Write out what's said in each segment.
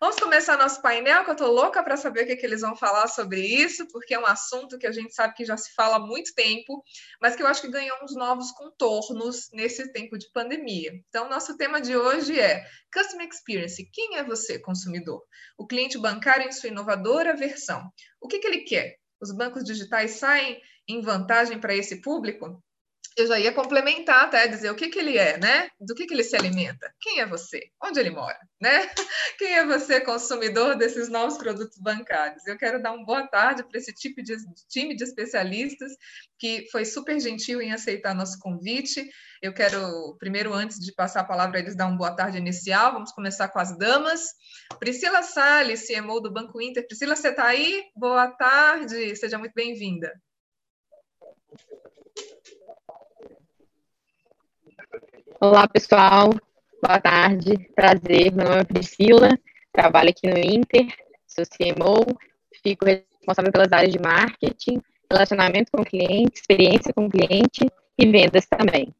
Vamos começar nosso painel, que eu estou louca para saber o que, que, eles vão falar sobre isso, porque é um assunto que a gente sabe que já se fala há muito tempo, mas que eu acho que ganhou uns novos contornos nesse tempo de pandemia. Então, nosso tema de hoje é Customer Experience. Quem é você, consumidor? O cliente bancário em sua inovadora versão. O que, que ele quer? Os bancos digitais saem em vantagem para esse público? Eu já ia complementar até, dizer o que, que ele é, né? Do que, que ele se alimenta? Quem é você? Onde ele mora, né? Quem é você, consumidor desses novos produtos bancários? Eu quero dar uma boa tarde para esse tipo de time de especialistas que foi super gentil em aceitar nosso convite. Eu quero, primeiro, antes de passar a palavra, eles dar uma boa tarde inicial. Vamos começar com as damas. Priscila Salles, CMO do Banco Inter. Priscila, você está aí? Boa tarde, seja muito bem-vinda. Olá, pessoal. Boa tarde. Prazer. Meu nome é Priscila. Trabalho aqui no Inter. Sou CMO. Fico responsável pelas áreas de marketing, relacionamento com o cliente, experiência com o cliente e vendas também.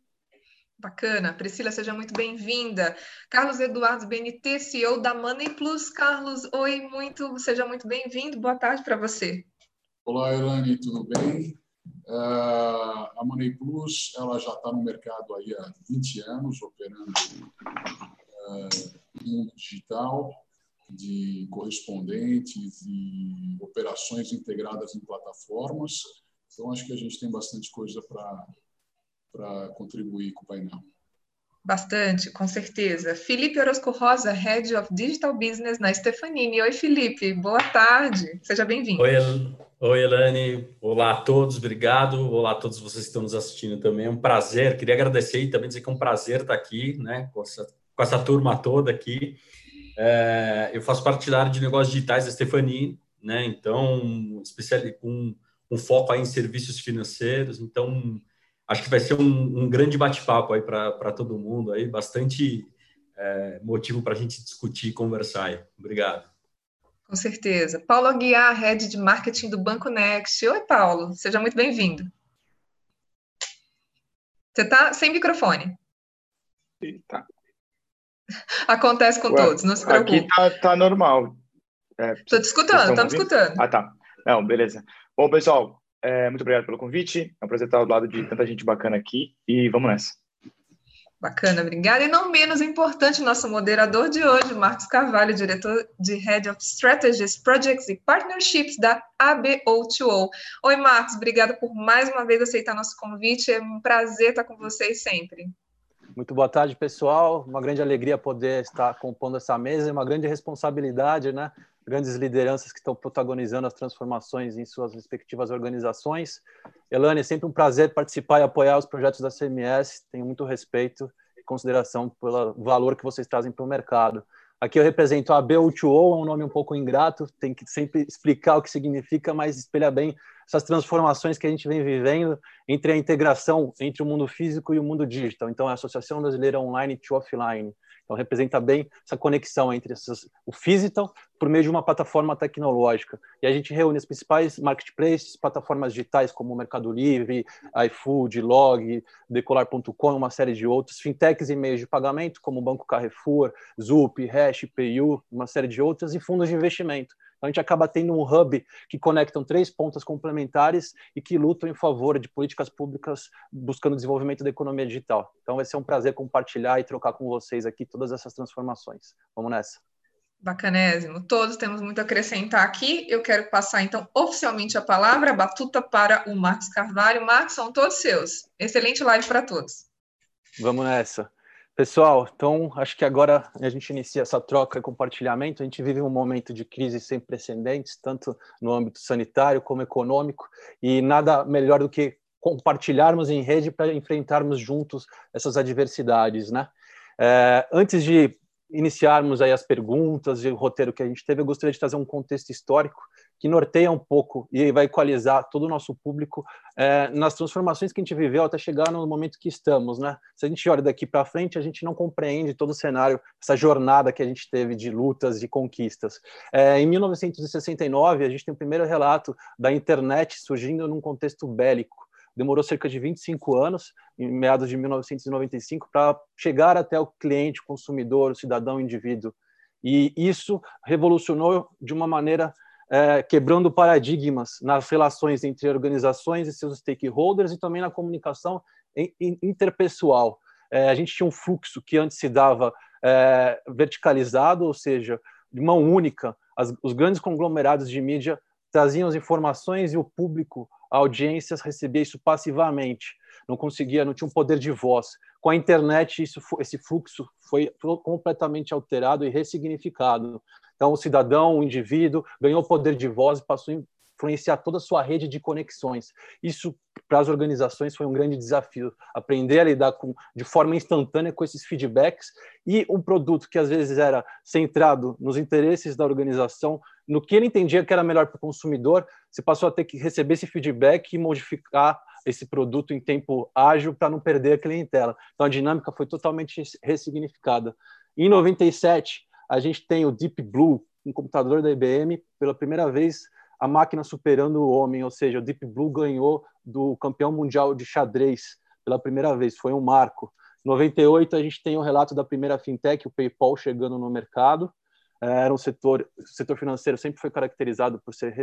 Bacana. Priscila, seja muito bem-vinda. Carlos Eduardo BNT, CEO da Money Plus. Carlos, oi, muito, seja muito bem-vindo. Boa tarde para você. Olá, Elane, tudo bem? Uh, a Money Plus ela já está no mercado aí há 20 anos, operando uh, no mundo digital, de correspondentes e operações integradas em plataformas. Então, acho que a gente tem bastante coisa para contribuir com o painel. Bastante, com certeza. Felipe Orozco Rosa, Head of Digital Business na Stefanini. Oi, Felipe, boa tarde, seja bem-vindo. Oi, Oi, Elane. Olá a todos, obrigado. Olá a todos vocês que estão nos assistindo também. É um prazer. Queria agradecer e também dizer que é um prazer estar aqui, né, com essa, com essa turma toda aqui. É, eu faço parte da área de negócios digitais da Stefani, né, então, especial, com um foco aí em serviços financeiros. Então, acho que vai ser um, um grande bate-papo aí para todo mundo, aí, bastante é, motivo para a gente discutir e conversar aí. Obrigado. Com certeza. Paulo Aguiar, Head de Marketing do Banco Next. Oi, Paulo, seja muito bem-vindo. Você está sem microfone. Tá. Acontece com Ué, todos, não se preocupe. Aqui tá, tá normal. Estou é, te escutando, estamos escutando. Ah, tá. Não, beleza. Bom, pessoal, é, muito obrigado pelo convite. É um prazer estar ao lado de tanta gente bacana aqui e vamos nessa. Bacana, obrigada. E não menos importante, nosso moderador de hoje, Marcos Carvalho, diretor de Head of Strategies, Projects e Partnerships da ABO2O. Oi, Marcos, obrigada por mais uma vez aceitar nosso convite. É um prazer estar com vocês sempre. Muito boa tarde, pessoal. Uma grande alegria poder estar compondo essa mesa uma grande responsabilidade, né? Grandes lideranças que estão protagonizando as transformações em suas respectivas organizações. Elane, é sempre um prazer participar e apoiar os projetos da CMS. Tenho muito respeito e consideração pelo valor que vocês trazem para o mercado. Aqui eu represento a B2O, é um nome um pouco ingrato, tem que sempre explicar o que significa, mas espelha bem essas transformações que a gente vem vivendo entre a integração entre o mundo físico e o mundo digital. Então, a Associação Brasileira Online to Offline. Então, representa bem essa conexão entre essas, o physical por meio de uma plataforma tecnológica. E a gente reúne as principais marketplaces, plataformas digitais como Mercado Livre, iFood, Log, Decolar.com, uma série de outros, fintechs e meios de pagamento como Banco Carrefour, Zup, Hash, PayU, uma série de outras, e fundos de investimento. Então, a gente acaba tendo um hub que conectam três pontas complementares e que lutam em favor de políticas públicas buscando o desenvolvimento da economia digital. Então, vai ser um prazer compartilhar e trocar com vocês aqui todas essas transformações. Vamos nessa. Bacanésimo. Todos temos muito a acrescentar aqui. Eu quero passar, então, oficialmente a palavra, a batuta para o Marcos Carvalho. Marcos, são todos seus. Excelente live para todos. Vamos nessa. Pessoal, então acho que agora a gente inicia essa troca e compartilhamento. A gente vive um momento de crise sem precedentes, tanto no âmbito sanitário como econômico, e nada melhor do que compartilharmos em rede para enfrentarmos juntos essas adversidades, né? É, antes de iniciarmos aí as perguntas e o roteiro que a gente teve, eu gostaria de trazer um contexto histórico que norteia um pouco e vai equalizar todo o nosso público é, nas transformações que a gente viveu até chegar no momento que estamos, né? Se a gente olha daqui para frente, a gente não compreende todo o cenário, essa jornada que a gente teve de lutas e conquistas. É, em 1969, a gente tem o primeiro relato da internet surgindo num contexto bélico demorou cerca de 25 anos, em meados de 1995, para chegar até o cliente, o consumidor, o cidadão, o indivíduo. E isso revolucionou de uma maneira é, quebrando paradigmas nas relações entre organizações e seus stakeholders e também na comunicação interpessoal. É, a gente tinha um fluxo que antes se dava é, verticalizado, ou seja, de mão única. As, os grandes conglomerados de mídia traziam as informações e o público a audiências recebia isso passivamente, não conseguia, não tinha um poder de voz. Com a internet, isso, esse fluxo foi completamente alterado e ressignificado. Então, o cidadão, o indivíduo, ganhou poder de voz e passou a influenciar toda a sua rede de conexões. Isso, para as organizações, foi um grande desafio. Aprender a lidar com, de forma instantânea com esses feedbacks e um produto que, às vezes, era centrado nos interesses da organização, no que ele entendia que era melhor para o consumidor, você passou a ter que receber esse feedback e modificar esse produto em tempo ágil para não perder a clientela. Então, a dinâmica foi totalmente ressignificada. Em 97, a gente tem o Deep Blue, um computador da IBM, pela primeira vez a máquina superando o homem, ou seja, o Deep Blue ganhou do campeão mundial de xadrez pela primeira vez, foi um marco. Em 98 a gente tem o relato da primeira fintech, o PayPal chegando no mercado. É, era um setor, o setor financeiro sempre foi caracterizado por ser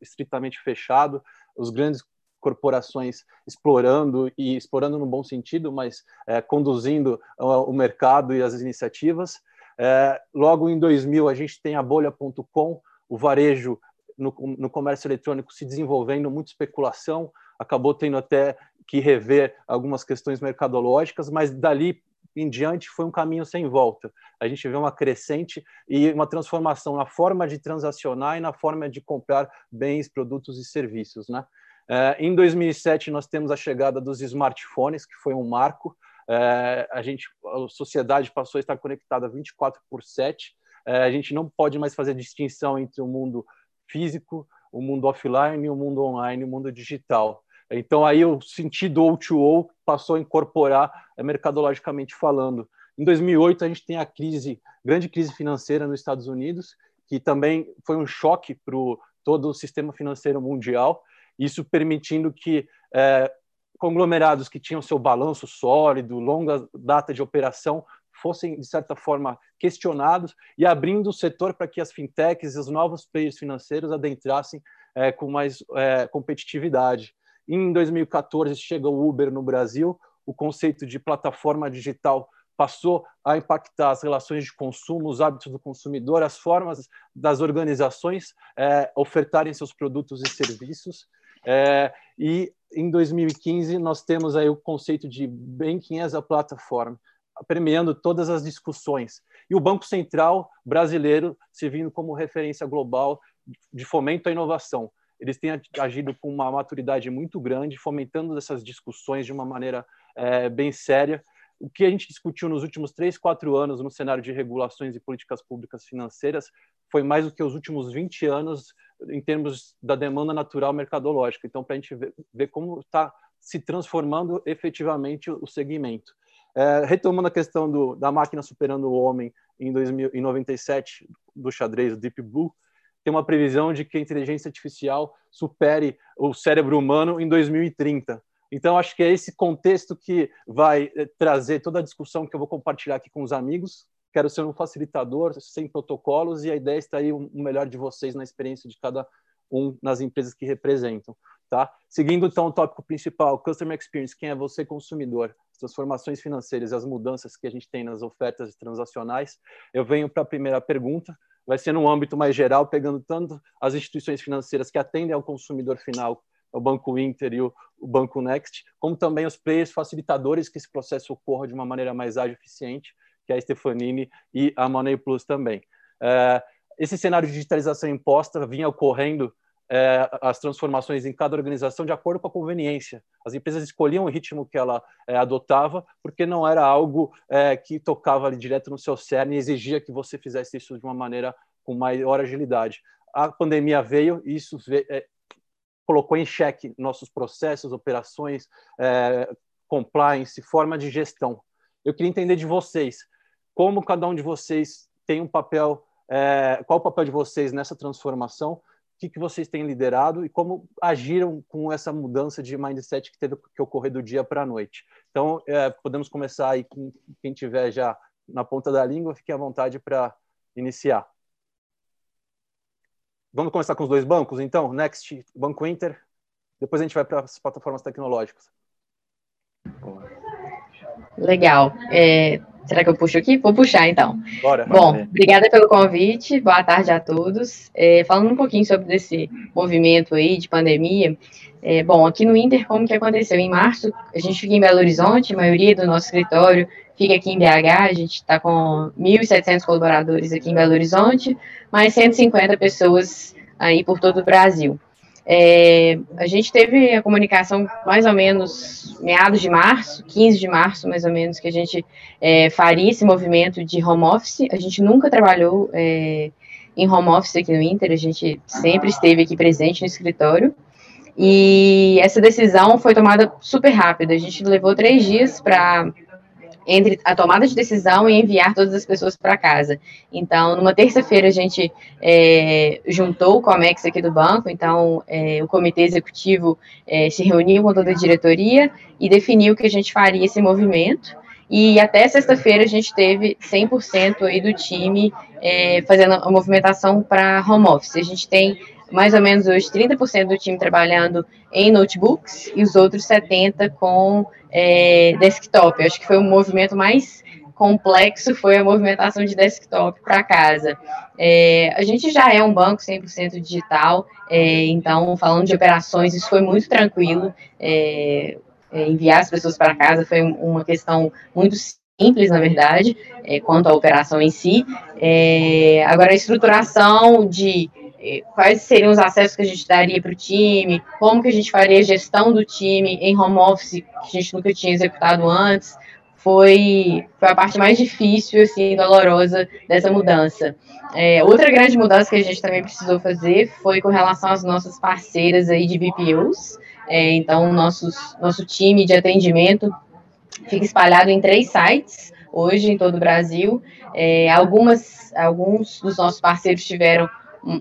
estritamente fechado, os grandes corporações explorando e explorando no bom sentido, mas é, conduzindo o mercado e as iniciativas. É, logo em 2000 a gente tem a bolha.com, o varejo no, no comércio eletrônico se desenvolvendo, muita especulação, acabou tendo até que rever algumas questões mercadológicas, mas dali em diante foi um caminho sem volta. A gente vê uma crescente e uma transformação na forma de transacionar e na forma de comprar bens, produtos e serviços. Né? É, em 2007, nós temos a chegada dos smartphones, que foi um marco. É, a gente, a sociedade passou a estar conectada 24 por 7. É, a gente não pode mais fazer distinção entre o mundo físico, o mundo offline, o mundo online, o mundo digital. Então aí o sentido O2O passou a incorporar é, mercadologicamente falando. Em 2008 a gente tem a crise, grande crise financeira nos Estados Unidos, que também foi um choque para todo o sistema financeiro mundial, isso permitindo que é, conglomerados que tinham seu balanço sólido, longa data de operação, fossem, de certa forma, questionados e abrindo o setor para que as fintechs e os novos players financeiros adentrassem é, com mais é, competitividade. Em 2014 chega o Uber no Brasil, o conceito de plataforma digital passou a impactar as relações de consumo, os hábitos do consumidor, as formas das organizações é, ofertarem seus produtos e serviços. É, e em 2015 nós temos aí o conceito de banking as a platform, premiando todas as discussões. E o Banco Central brasileiro servindo como referência global de fomento à inovação. Eles têm agido com uma maturidade muito grande, fomentando essas discussões de uma maneira é, bem séria. O que a gente discutiu nos últimos três, quatro anos no cenário de regulações e políticas públicas financeiras foi mais do que os últimos 20 anos em termos da demanda natural mercadológica. Então, para a gente ver, ver como está se transformando efetivamente o segmento. É, retomando a questão do, da máquina superando o homem em, 2000, em 97, do xadrez, Deep Blue, tem uma previsão de que a inteligência artificial supere o cérebro humano em 2030. Então, acho que é esse contexto que vai é, trazer toda a discussão que eu vou compartilhar aqui com os amigos. Quero ser um facilitador, sem protocolos, e a ideia está aí o melhor de vocês na experiência de cada um nas empresas que representam. Tá? Seguindo então o tópico principal, Customer Experience, quem é você consumidor? As transformações financeiras e as mudanças que a gente tem nas ofertas transacionais. Eu venho para a primeira pergunta, vai ser num âmbito mais geral, pegando tanto as instituições financeiras que atendem ao consumidor final, o Banco Inter e o, o Banco Next, como também os players facilitadores que esse processo ocorra de uma maneira mais ágil e eficiente, que é a Stefanini e a Money Plus também. É, esse cenário de digitalização imposta vinha ocorrendo é, as transformações em cada organização de acordo com a conveniência. As empresas escolhiam o ritmo que ela é, adotava, porque não era algo é, que tocava ali direto no seu cerne e exigia que você fizesse isso de uma maneira com maior agilidade. A pandemia veio e isso veio, é, colocou em xeque nossos processos, operações, é, compliance, forma de gestão. Eu queria entender de vocês como cada um de vocês tem um papel, é, qual o papel de vocês nessa transformação que, que vocês têm liderado e como agiram com essa mudança de mindset que teve que ocorrer do dia para a noite. Então, é, podemos começar aí com quem tiver já na ponta da língua, fique à vontade para iniciar. Vamos começar com os dois bancos, então? Next, Banco Inter. Depois a gente vai para as plataformas tecnológicas. Legal. É, Será que eu puxo aqui? Vou puxar, então. Bora. Bom, obrigada pelo convite. Boa tarde a todos. É, falando um pouquinho sobre esse movimento aí de pandemia. É, bom, aqui no Inter, como que aconteceu? Em março, a gente fica em Belo Horizonte, a maioria do nosso escritório fica aqui em BH, a gente está com 1.700 colaboradores aqui em Belo Horizonte, mais 150 pessoas aí por todo o Brasil. É, a gente teve a comunicação mais ou menos meados de março, 15 de março, mais ou menos, que a gente é, faria esse movimento de home office. A gente nunca trabalhou é, em home office aqui no Inter, a gente sempre esteve aqui presente no escritório. E essa decisão foi tomada super rápida. A gente levou três dias para entre a tomada de decisão e enviar todas as pessoas para casa. Então, numa terça-feira, a gente é, juntou o COMEX aqui do banco, então é, o comitê executivo é, se reuniu com toda a diretoria e definiu que a gente faria esse movimento. E até sexta-feira a gente teve 100% aí do time é, fazendo a movimentação para home office. A gente tem mais ou menos hoje 30% do time trabalhando em notebooks e os outros 70% com é, desktop. Eu acho que foi o movimento mais complexo foi a movimentação de desktop para casa. É, a gente já é um banco 100% digital, é, então, falando de operações, isso foi muito tranquilo. É, é enviar as pessoas para casa foi uma questão muito simples, na verdade, é, quanto à operação em si. É, agora, a estruturação de quais seriam os acessos que a gente daria para o time, como que a gente faria a gestão do time em home office, que a gente nunca tinha executado antes, foi, foi a parte mais difícil, assim, dolorosa dessa mudança. É, outra grande mudança que a gente também precisou fazer foi com relação às nossas parceiras aí de BPOs, é, então, nossos, nosso time de atendimento fica espalhado em três sites, hoje em todo o Brasil, é, algumas, alguns dos nossos parceiros tiveram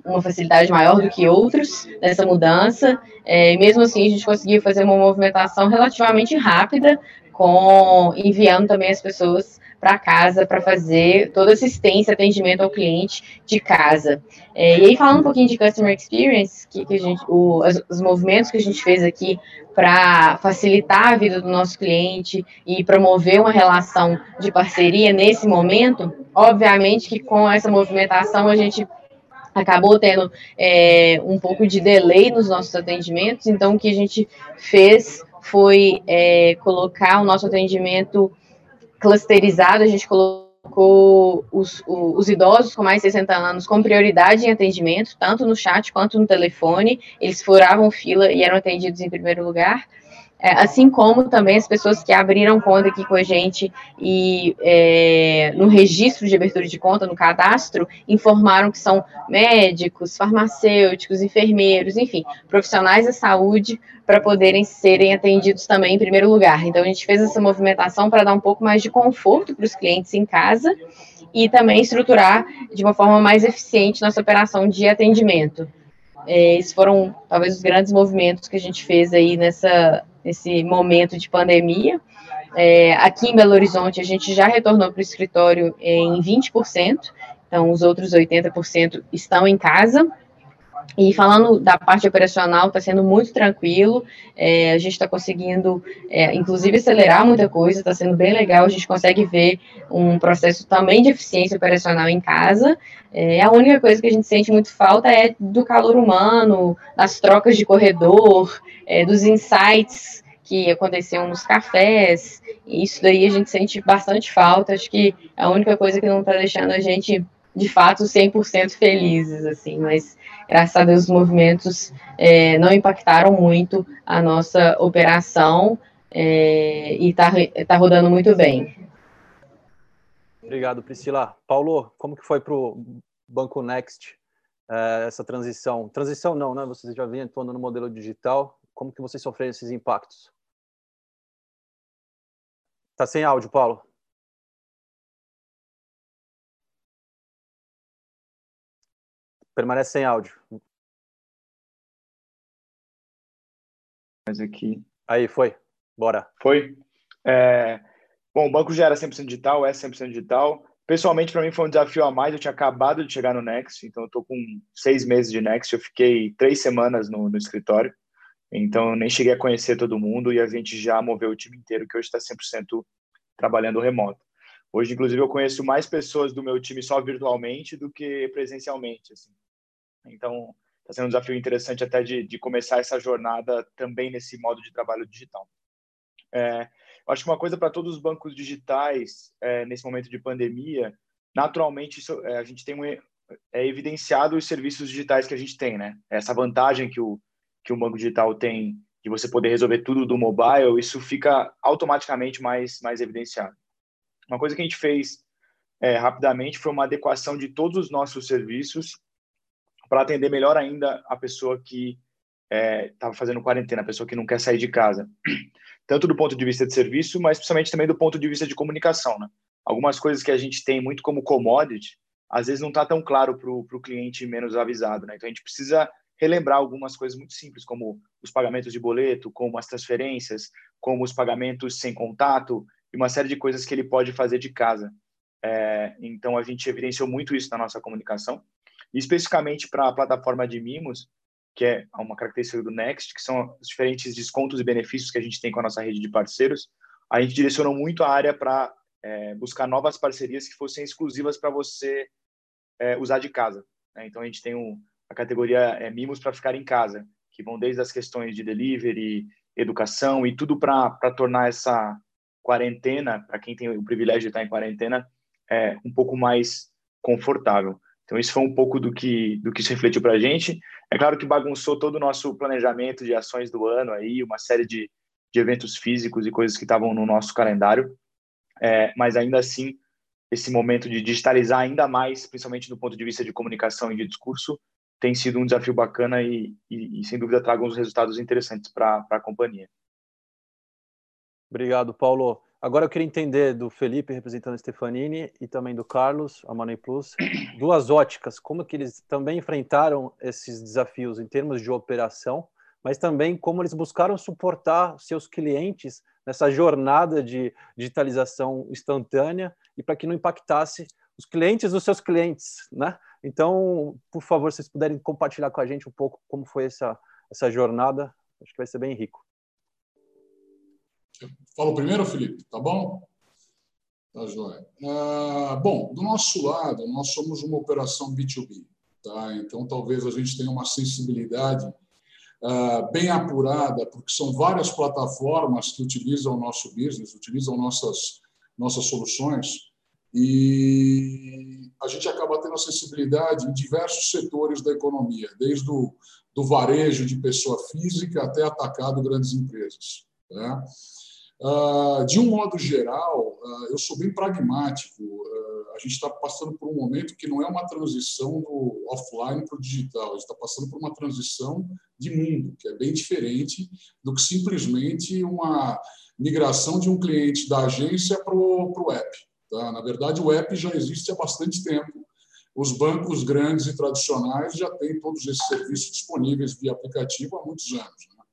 uma facilidade maior do que outros nessa mudança. É, mesmo assim, a gente conseguiu fazer uma movimentação relativamente rápida, com enviando também as pessoas para casa para fazer toda assistência, atendimento ao cliente de casa. É, e aí, falando um pouquinho de Customer Experience, que, que a gente, o, os movimentos que a gente fez aqui para facilitar a vida do nosso cliente e promover uma relação de parceria nesse momento, obviamente que com essa movimentação a gente acabou tendo é, um pouco de delay nos nossos atendimentos, então o que a gente fez foi é, colocar o nosso atendimento clusterizado, a gente colocou os, os, idosos com mais de 60 anos com prioridade em atendimento, tanto no chat quanto no telefone, eles furavam fila e eram atendidos em primeiro lugar, é, assim como também as pessoas que abriram conta aqui com a gente e é, no registro de abertura de conta, no cadastro, informaram que são médicos, farmacêuticos, enfermeiros, enfim, profissionais da saúde para poderem serem atendidos também em primeiro lugar. Então a gente fez essa movimentação para dar um pouco mais de conforto para os clientes em casa e também estruturar de uma forma mais eficiente nossa operação de atendimento. É, esses foram talvez os grandes movimentos que a gente fez aí nessa nesse momento de pandemia. É, aqui em Belo Horizonte, a gente já retornou para o escritório em 20%, então os outros 80% estão em casa. E falando da parte operacional, está sendo muito tranquilo, é, a gente está conseguindo, é, inclusive, acelerar muita coisa, está sendo bem legal, a gente consegue ver um processo também de eficiência operacional em casa. É, a única coisa que a gente sente muito falta é do calor humano, das trocas de corredor, é, dos insights que aconteciam nos cafés, isso daí a gente sente bastante falta, acho que a única coisa que não está deixando a gente de fato 100% felizes, assim, mas graças a Deus os movimentos é, não impactaram muito a nossa operação é, e está tá rodando muito bem. Obrigado, Priscila. Paulo, como que foi para o Banco Next é, essa transição? Transição não, né? Vocês já vinham atuando no modelo digital. Como que vocês sofreram esses impactos? Tá sem áudio, Paulo. Permanece sem áudio. Mas aqui. Aí, foi. Bora. Foi. É... Bom, o banco já era 100% digital, é 100% digital. Pessoalmente, para mim foi um desafio a mais. Eu tinha acabado de chegar no Next, então eu estou com seis meses de Next. Eu fiquei três semanas no, no escritório, então eu nem cheguei a conhecer todo mundo e a gente já moveu o time inteiro, que hoje está 100% trabalhando remoto. Hoje, inclusive, eu conheço mais pessoas do meu time só virtualmente do que presencialmente. Assim. Então, está sendo um desafio interessante até de, de, começar essa jornada também nesse modo de trabalho digital. É, acho que uma coisa para todos os bancos digitais é, nesse momento de pandemia, naturalmente isso, é, a gente tem um, é evidenciado os serviços digitais que a gente tem, né? Essa vantagem que o que o banco digital tem de você poder resolver tudo do mobile, isso fica automaticamente mais mais evidenciado. Uma coisa que a gente fez é, rapidamente foi uma adequação de todos os nossos serviços para atender melhor ainda a pessoa que estava é, fazendo quarentena, a pessoa que não quer sair de casa. Tanto do ponto de vista de serviço, mas principalmente também do ponto de vista de comunicação. Né? Algumas coisas que a gente tem muito como commodity, às vezes não está tão claro para o cliente menos avisado. Né? Então a gente precisa relembrar algumas coisas muito simples, como os pagamentos de boleto, como as transferências, como os pagamentos sem contato e uma série de coisas que ele pode fazer de casa. É, então a gente evidenciou muito isso na nossa comunicação especificamente para a plataforma de mimos, que é uma característica do Next, que são os diferentes descontos e benefícios que a gente tem com a nossa rede de parceiros, a gente direcionou muito a área para é, buscar novas parcerias que fossem exclusivas para você é, usar de casa. Né? Então, a gente tem um, a categoria é, Mimos para ficar em casa, que vão desde as questões de delivery, educação e tudo para tornar essa quarentena, para quem tem o privilégio de estar em quarentena, é, um pouco mais confortável. Então, isso foi um pouco do que, do que se refletiu para a gente. É claro que bagunçou todo o nosso planejamento de ações do ano aí, uma série de, de eventos físicos e coisas que estavam no nosso calendário. É, mas ainda assim, esse momento de digitalizar ainda mais, principalmente do ponto de vista de comunicação e de discurso, tem sido um desafio bacana e, e, e sem dúvida traga uns resultados interessantes para a companhia. Obrigado, Paulo. Agora eu queria entender do Felipe representando a Stefanini e também do Carlos, a Money Plus, duas óticas, como que eles também enfrentaram esses desafios em termos de operação, mas também como eles buscaram suportar seus clientes nessa jornada de digitalização instantânea e para que não impactasse os clientes dos seus clientes, né? Então, por favor, se vocês puderem compartilhar com a gente um pouco como foi essa essa jornada, acho que vai ser bem rico. Falo primeiro, Felipe, tá bom? Tá joia. Ah, bom, do nosso lado, nós somos uma operação B2B, tá? Então, talvez a gente tenha uma sensibilidade ah, bem apurada, porque são várias plataformas que utilizam o nosso business, utilizam nossas, nossas soluções, e a gente acaba tendo acessibilidade em diversos setores da economia, desde o do varejo de pessoa física até atacado grandes empresas. Tá? Uh, de um modo geral, uh, eu sou bem pragmático. Uh, a gente está passando por um momento que não é uma transição do offline para o digital, a gente está passando por uma transição de mundo, que é bem diferente do que simplesmente uma migração de um cliente da agência para o app. Tá? Na verdade, o app já existe há bastante tempo. Os bancos grandes e tradicionais já têm todos esses serviços disponíveis via aplicativo há muitos anos. Né?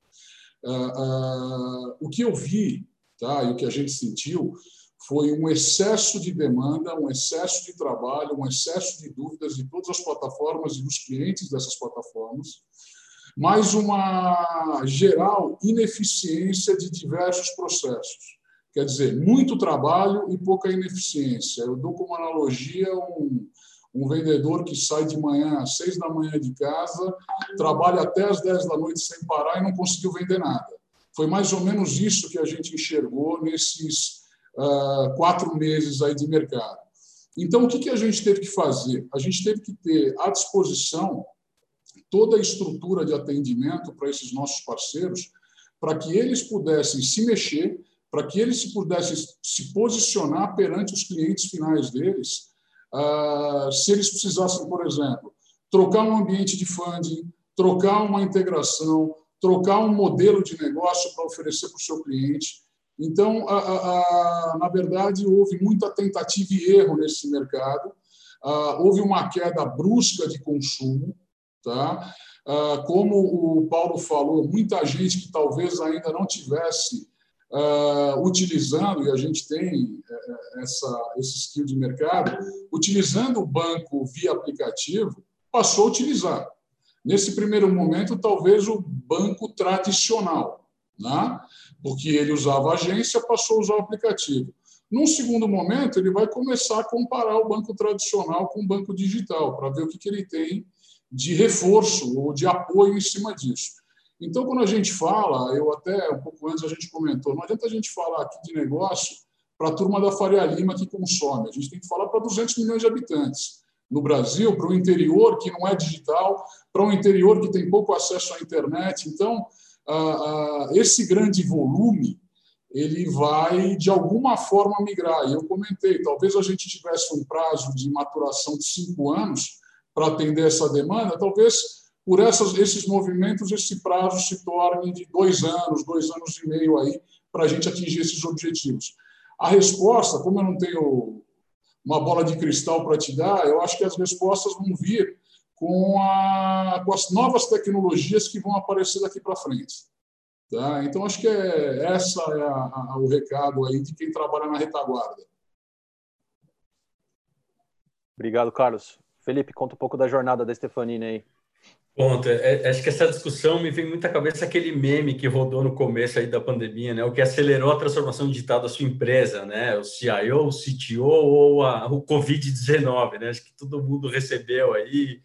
o que eu vi tá? e o que a gente sentiu foi um excesso de demanda, um excesso de trabalho, um excesso de dúvidas de todas as plataformas e dos clientes dessas plataformas, mais uma geral ineficiência de diversos processos. Quer dizer, muito trabalho e pouca ineficiência. Eu dou como analogia um, um vendedor que sai de manhã às seis da manhã de casa, trabalha até às dez da noite sem parar e não conseguiu vender nada. Foi mais ou menos isso que a gente enxergou nesses uh, quatro meses aí de mercado. Então, o que, que a gente teve que fazer? A gente teve que ter à disposição toda a estrutura de atendimento para esses nossos parceiros, para que eles pudessem se mexer, para que eles pudessem se posicionar perante os clientes finais deles, uh, se eles precisassem, por exemplo, trocar um ambiente de funding, trocar uma integração, trocar um modelo de negócio para oferecer para o seu cliente. Então, a, a, a, na verdade, houve muita tentativa e erro nesse mercado. Uh, houve uma queda brusca de consumo. Tá? Uh, como o Paulo falou, muita gente que talvez ainda não tivesse uh, utilizando, e a gente tem uh, essa, esse skill de mercado, utilizando o banco via aplicativo, passou a utilizar. Nesse primeiro momento, talvez o banco tradicional, né? porque ele usava a agência, passou a usar o aplicativo. Num segundo momento, ele vai começar a comparar o banco tradicional com o banco digital, para ver o que, que ele tem de reforço ou de apoio em cima disso. Então, quando a gente fala, eu até um pouco antes a gente comentou, não adianta a gente falar aqui de negócio para a turma da Faria Lima que consome, a gente tem que falar para 200 milhões de habitantes. No Brasil, para o interior que não é digital, para um interior que tem pouco acesso à internet. Então, esse grande volume ele vai de alguma forma migrar. E eu comentei, talvez a gente tivesse um prazo de maturação de cinco anos para atender essa demanda, talvez por essas, esses movimentos esse prazo se torne de dois anos, dois anos e meio aí para a gente atingir esses objetivos. A resposta, como eu não tenho uma bola de cristal para te dar, eu acho que as respostas vão vir com, a, com as novas tecnologias que vão aparecer daqui para frente. Tá? Então, acho que é, essa é a, a, o recado aí de quem trabalha na retaguarda. Obrigado, Carlos. Felipe, conta um pouco da jornada da Stefanini aí. Ponto. É, é, acho que essa discussão me vem muito à cabeça aquele meme que rodou no começo aí da pandemia, né? O que acelerou a transformação digital da sua empresa, né? O CIO, o CTO ou a, o Covid-19, né? Acho que todo mundo recebeu aí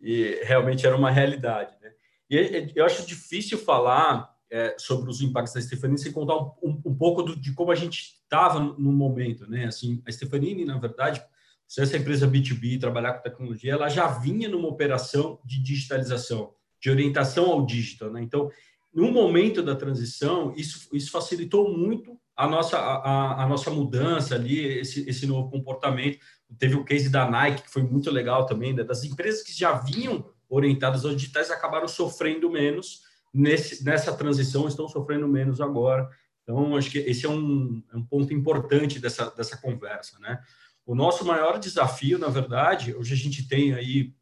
e realmente era uma realidade, né? E eu acho difícil falar é, sobre os impactos da Stefanini sem contar um, um, um pouco do, de como a gente estava no, no momento, né? Assim, a Stefanini, na verdade, se essa empresa B2B trabalhar com tecnologia, ela já vinha numa operação de digitalização, de orientação ao digital. Né? Então, no momento da transição, isso, isso facilitou muito a nossa, a, a nossa mudança ali, esse, esse novo comportamento. Teve o case da Nike, que foi muito legal também, né? das empresas que já vinham orientadas aos digitais acabaram sofrendo menos nesse, nessa transição, estão sofrendo menos agora. Então, acho que esse é um, é um ponto importante dessa, dessa conversa, né? O nosso maior desafio, na verdade, hoje a gente tem aí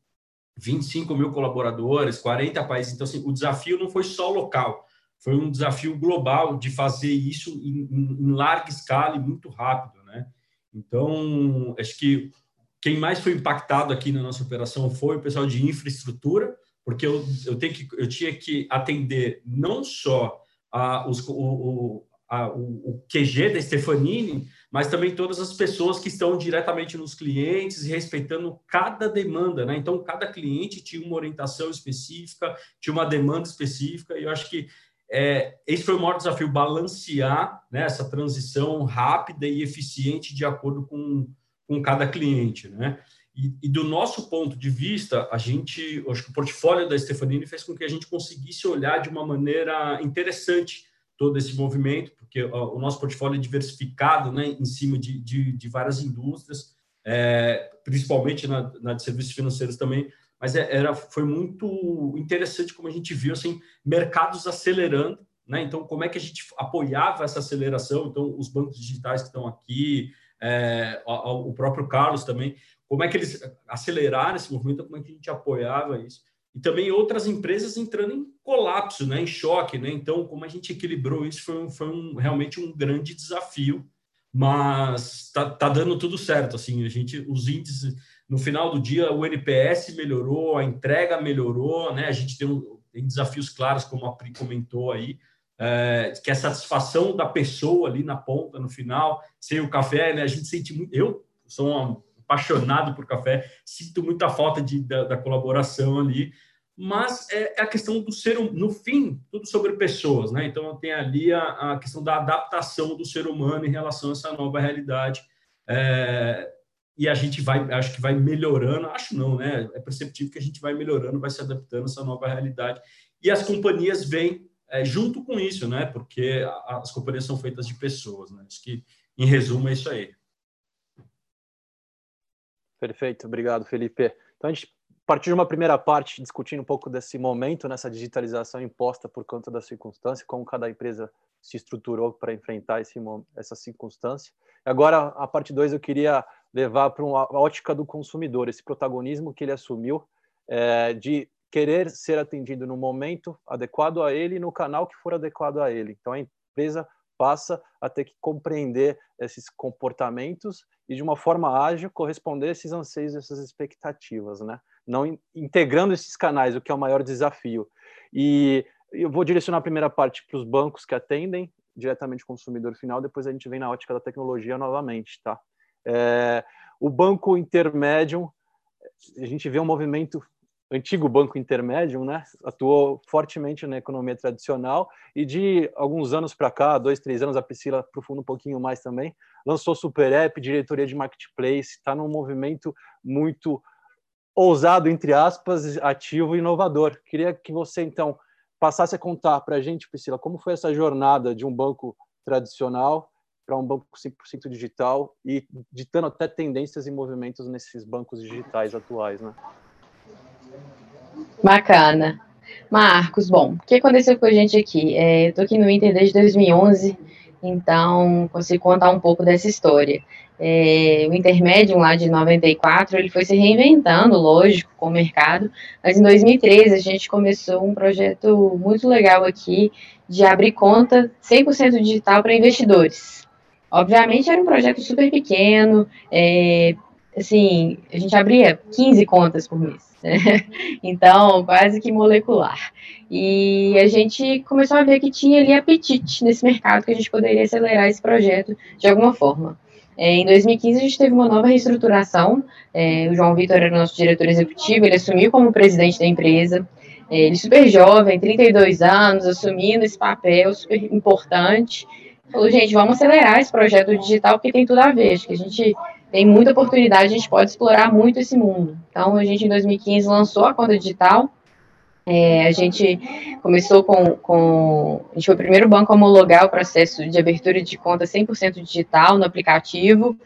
25 mil colaboradores, 40 países. Então, assim, o desafio não foi só local, foi um desafio global de fazer isso em, em larga escala e muito rápido? Então, acho que quem mais foi impactado aqui na nossa operação foi o pessoal de infraestrutura, porque eu, eu, tenho que, eu tinha que atender não só a, os, o, o, a, o, o QG da Stefanini, mas também todas as pessoas que estão diretamente nos clientes e respeitando cada demanda, né? Então, cada cliente tinha uma orientação específica, tinha uma demanda específica, e eu acho que é, esse foi o maior desafio, balancear né, essa transição rápida e eficiente de acordo com, com cada cliente, né? E, e, do nosso ponto de vista, a gente, acho que o portfólio da Stefanini fez com que a gente conseguisse olhar de uma maneira interessante todo esse movimento, porque o nosso portfólio é diversificado né, em cima de, de, de várias indústrias, é, principalmente na, na, de serviços financeiros também, mas é, era, foi muito interessante como a gente viu assim, mercados acelerando, né? então como é que a gente apoiava essa aceleração, então os bancos digitais que estão aqui, é, o, próprio Carlos também, como é que eles aceleraram esse movimento, como é que a gente apoiava isso e também outras empresas entrando em colapso, né, em choque. Né? Então, como a gente equilibrou isso foi, foi um, realmente um grande desafio mas tá, tá dando tudo certo, assim, a gente, os índices, no final do dia, o NPS melhorou, a entrega melhorou, né, a gente tem, tem desafios claros, como a Pri comentou aí, é, que é a satisfação da pessoa ali na ponta, no final, sem o café, né, a gente sente muito, eu sou um apaixonado por café, sinto muita falta de, da, da colaboração ali, mas é, é a questão do ser hum, no fim tudo sobre pessoas, né? Então tem ali a, a, questão da adaptação do ser humano em relação a essa nova realidade é, e a gente vai, acho que vai melhorando, acho não, né? É perceptível que a gente vai melhorando, vai se adaptando a essa nova realidade e as companhias vêm é, junto com isso, né? Porque as companhias são feitas de pessoas, né? Acho que em resumo é isso aí. Perfeito, obrigado, Felipe. Então a gente partir de uma primeira parte discutindo um pouco desse momento, nessa digitalização imposta por conta da circunstância, como cada empresa se estruturou para enfrentar esse, essa circunstância. Agora, a parte 2, eu queria levar para uma ótica do consumidor, esse protagonismo que ele assumiu é, de querer ser atendido no momento adequado a ele, no canal que for adequado a ele. Então, a empresa passa a ter que compreender esses comportamentos e, de uma forma ágil, corresponder a esses anseios, essas expectativas, né? não integrando esses canais, o que é o maior desafio. E eu vou direcionar a primeira parte para os bancos que atendem diretamente o consumidor final, depois a gente vem na ótica da tecnologia novamente, tá? É, o banco intermédio, a gente vê um movimento antigo banco intermédio, né, atuou fortemente na economia tradicional e de alguns anos para cá, dois, três anos, a Priscila aprofunda um pouquinho mais também, lançou Super App, diretoria de marketplace, está num movimento muito ousado, entre aspas, ativo e inovador. Queria que você, então, passasse a contar para a gente, Priscila, como foi essa jornada de um banco tradicional para um banco 100% digital e ditando até tendências e movimentos nesses bancos digitais atuais, né? Bacana. Marcos, bom, o que aconteceu com a gente aqui? É, eu estou aqui no Inter desde 2011, então consigo contar um pouco dessa história. É, o intermédio lá de 94, ele foi se reinventando, lógico, com o mercado, mas em 2013 a gente começou um projeto muito legal aqui de abrir conta 100% digital para investidores. Obviamente era um projeto super pequeno, é, assim, a gente abria 15 contas por mês, né? então quase que molecular. E a gente começou a ver que tinha ali apetite nesse mercado, que a gente poderia acelerar esse projeto de alguma forma. É, em 2015, a gente teve uma nova reestruturação. É, o João Vitor era nosso diretor executivo, ele assumiu como presidente da empresa. É, ele super jovem, 32 anos, assumindo esse papel super importante. Falou, gente, vamos acelerar esse projeto digital, porque tem tudo a ver. Que a gente tem muita oportunidade, a gente pode explorar muito esse mundo. Então, a gente, em 2015, lançou a conta digital, é, a gente começou com, com. A gente foi o primeiro banco a homologar o processo de abertura de conta 100% digital no aplicativo,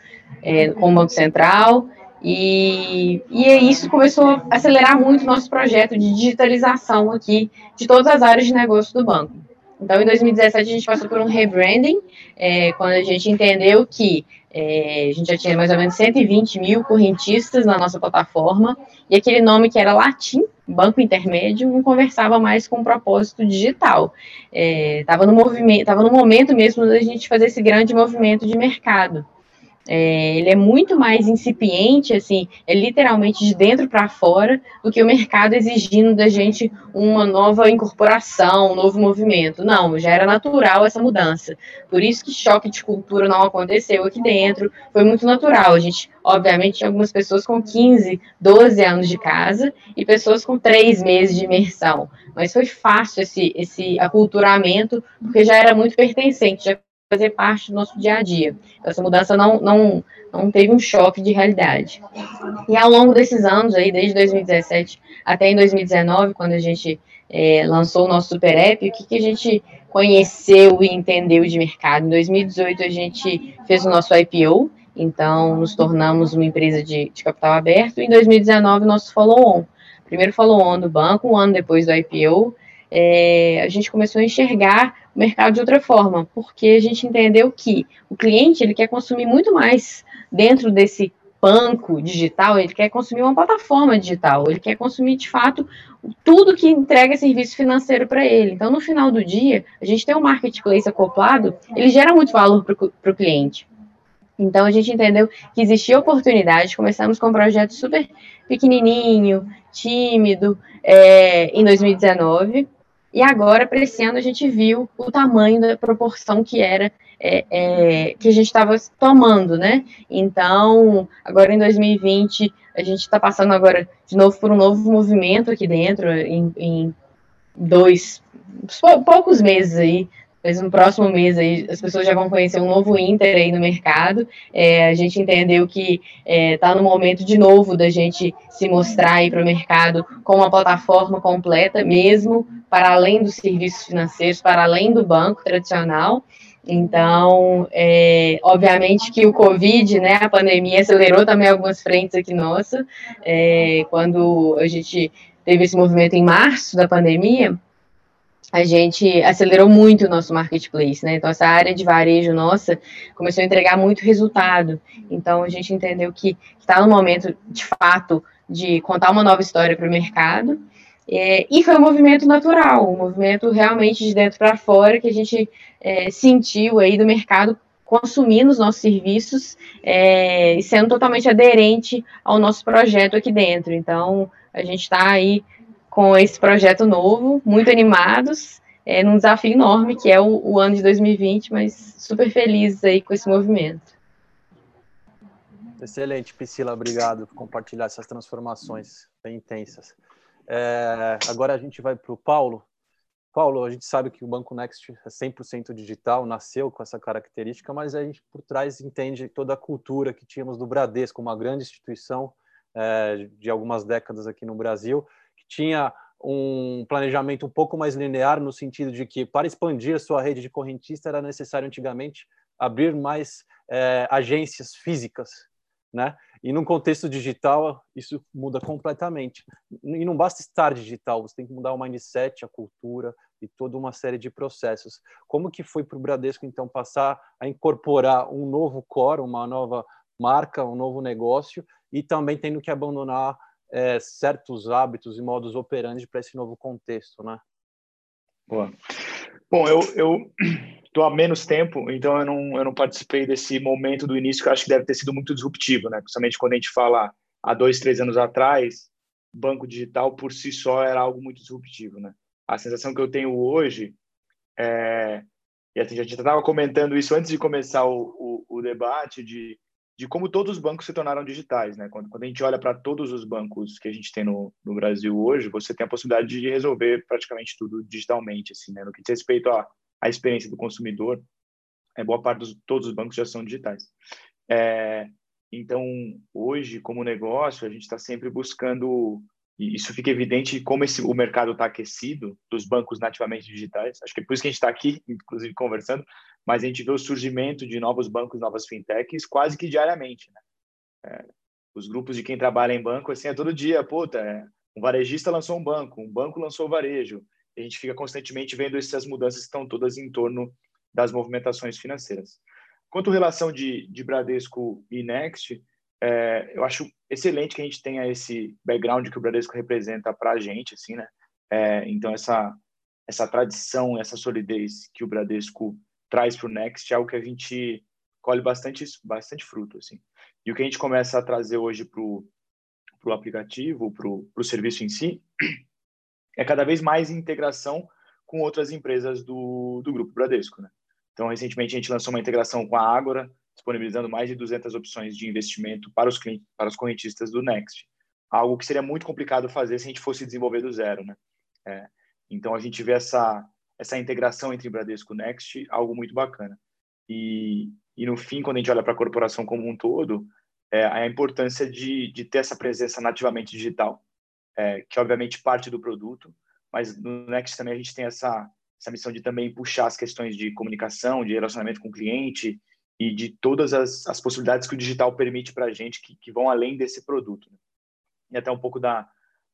é, com o Banco Central, e, e isso começou a acelerar muito o nosso projeto de digitalização aqui de todas as áreas de negócio do banco. Então, em 2017, a gente passou por um rebranding, é, quando a gente entendeu que é, a gente já tinha mais ou menos 120 mil correntistas na nossa plataforma, e aquele nome que era Latim, Banco Intermédio, não conversava mais com o propósito digital. Estava é, no movimento, estava no momento mesmo da gente fazer esse grande movimento de mercado. É, ele é muito mais incipiente, assim, é literalmente de dentro para fora, do que o mercado exigindo da gente uma nova incorporação, um novo movimento. Não, já era natural essa mudança. Por isso que choque de cultura não aconteceu aqui dentro, foi muito natural. A gente, obviamente, tinha algumas pessoas com 15, 12 anos de casa e pessoas com 3 meses de imersão. Mas foi fácil esse, esse aculturamento, porque já era muito pertencente, já fazer parte do nosso dia a dia. Essa mudança não, não, não teve um choque de realidade. E ao longo desses anos, aí, desde 2017 até em 2019, quando a gente é, lançou o nosso Super App, o que, que a gente conheceu e entendeu de mercado? Em 2018, a gente fez o nosso IPO, então nos tornamos uma empresa de, de capital aberto, e em 2019, nosso follow-on. Primeiro follow-on do banco, um ano depois do IPO, é, a gente começou a enxergar o mercado de outra forma, porque a gente entendeu que o cliente ele quer consumir muito mais dentro desse banco digital, ele quer consumir uma plataforma digital, ele quer consumir de fato tudo que entrega serviço financeiro para ele. Então, no final do dia, a gente tem um marketplace acoplado, ele gera muito valor para o cliente. Então a gente entendeu que existia oportunidade, começamos com um projeto super pequenininho, tímido, é, em 2019, e agora, para esse ano, a gente viu o tamanho da proporção que era é, é, que a gente estava tomando, né? Então, agora em 2020, a gente está passando agora de novo por um novo movimento aqui dentro, em, em dois, poucos meses aí, mas no próximo mês aí as pessoas já vão conhecer um novo Inter aí no mercado. É, a gente entendeu que está é, tá no momento de novo da gente se mostrar aí para o mercado com uma plataforma completa mesmo, para além dos serviços financeiros, para além do banco tradicional. Então, é, obviamente que o Covid, né, a pandemia acelerou também algumas frentes aqui nossa. É, quando a gente teve esse movimento em março da pandemia, a gente acelerou muito o nosso marketplace, né? Então, essa área de varejo nossa começou a entregar muito resultado. Então, a gente entendeu que está no momento, de fato, de contar uma nova história para o mercado. É, e foi um movimento natural, um movimento realmente de dentro para fora que a gente é, sentiu aí do mercado consumindo os nossos serviços é, e sendo totalmente aderente ao nosso projeto aqui dentro. Então, a gente está aí com esse projeto novo, muito animados, é, num desafio enorme que é o, o ano de 2020, mas super felizes aí com esse movimento. Excelente, Priscila, obrigado por compartilhar essas transformações bem intensas. É, agora a gente vai para o Paulo. Paulo, a gente sabe que o Banco Next é 100% digital, nasceu com essa característica, mas a gente por trás entende toda a cultura que tínhamos do Bradesco, uma grande instituição é, de algumas décadas aqui no Brasil, tinha um planejamento um pouco mais linear, no sentido de que, para expandir sua rede de correntista, era necessário antigamente abrir mais é, agências físicas, né? E num contexto digital, isso muda completamente. E não basta estar digital, você tem que mudar o mindset, a cultura e toda uma série de processos. Como que foi para o Bradesco, então, passar a incorporar um novo core, uma nova marca, um novo negócio, e também tendo que abandonar é, certos hábitos e modos operantes para esse novo contexto, né? Boa. Bom, eu, eu tô há menos tempo, então eu não, eu não participei desse momento do início que eu acho que deve ter sido muito disruptivo, né? Principalmente quando a gente fala há dois, três anos atrás, banco digital por si só era algo muito disruptivo, né? A sensação que eu tenho hoje é e a gente estava comentando isso antes de começar o, o, o debate de de como todos os bancos se tornaram digitais, né? Quando, quando a gente olha para todos os bancos que a gente tem no, no Brasil hoje, você tem a possibilidade de resolver praticamente tudo digitalmente, assim, né? No que diz respeito à, à experiência do consumidor, é, boa parte dos todos os bancos já são digitais. É, então, hoje, como negócio, a gente está sempre buscando e isso fica evidente como esse, o mercado está aquecido dos bancos nativamente digitais. Acho que é por isso que a gente está aqui, inclusive, conversando, mas a gente vê o surgimento de novos bancos, novas fintechs, quase que diariamente. Né? É, os grupos de quem trabalha em banco, assim, é todo dia, puta, é, um varejista lançou um banco, um banco lançou o varejo. a gente fica constantemente vendo essas mudanças que estão todas em torno das movimentações financeiras. Quanto à relação de, de Bradesco e Next, é, eu acho excelente que a gente tenha esse background que o Bradesco representa para a gente, assim, né? É, então essa essa tradição, essa solidez que o Bradesco traz para o Next é algo que a gente colhe bastante bastante fruto, assim. E o que a gente começa a trazer hoje para o aplicativo, para o serviço em si, é cada vez mais integração com outras empresas do, do grupo Bradesco, né? Então, recentemente a gente lançou uma integração com a Ágora, disponibilizando mais de 200 opções de investimento para os clientes, para os correntistas do Next. Algo que seria muito complicado fazer se a gente fosse desenvolver do zero, né? É, então a gente vê essa essa integração entre Bradesco e Next, algo muito bacana. E, e no fim, quando a gente olha para a corporação como um todo, é, a importância de, de ter essa presença nativamente digital, é, que obviamente parte do produto, mas no Next também a gente tem essa essa missão de também puxar as questões de comunicação, de relacionamento com o cliente, e de todas as, as possibilidades que o digital permite para a gente que, que vão além desse produto. Né? E até um pouco da,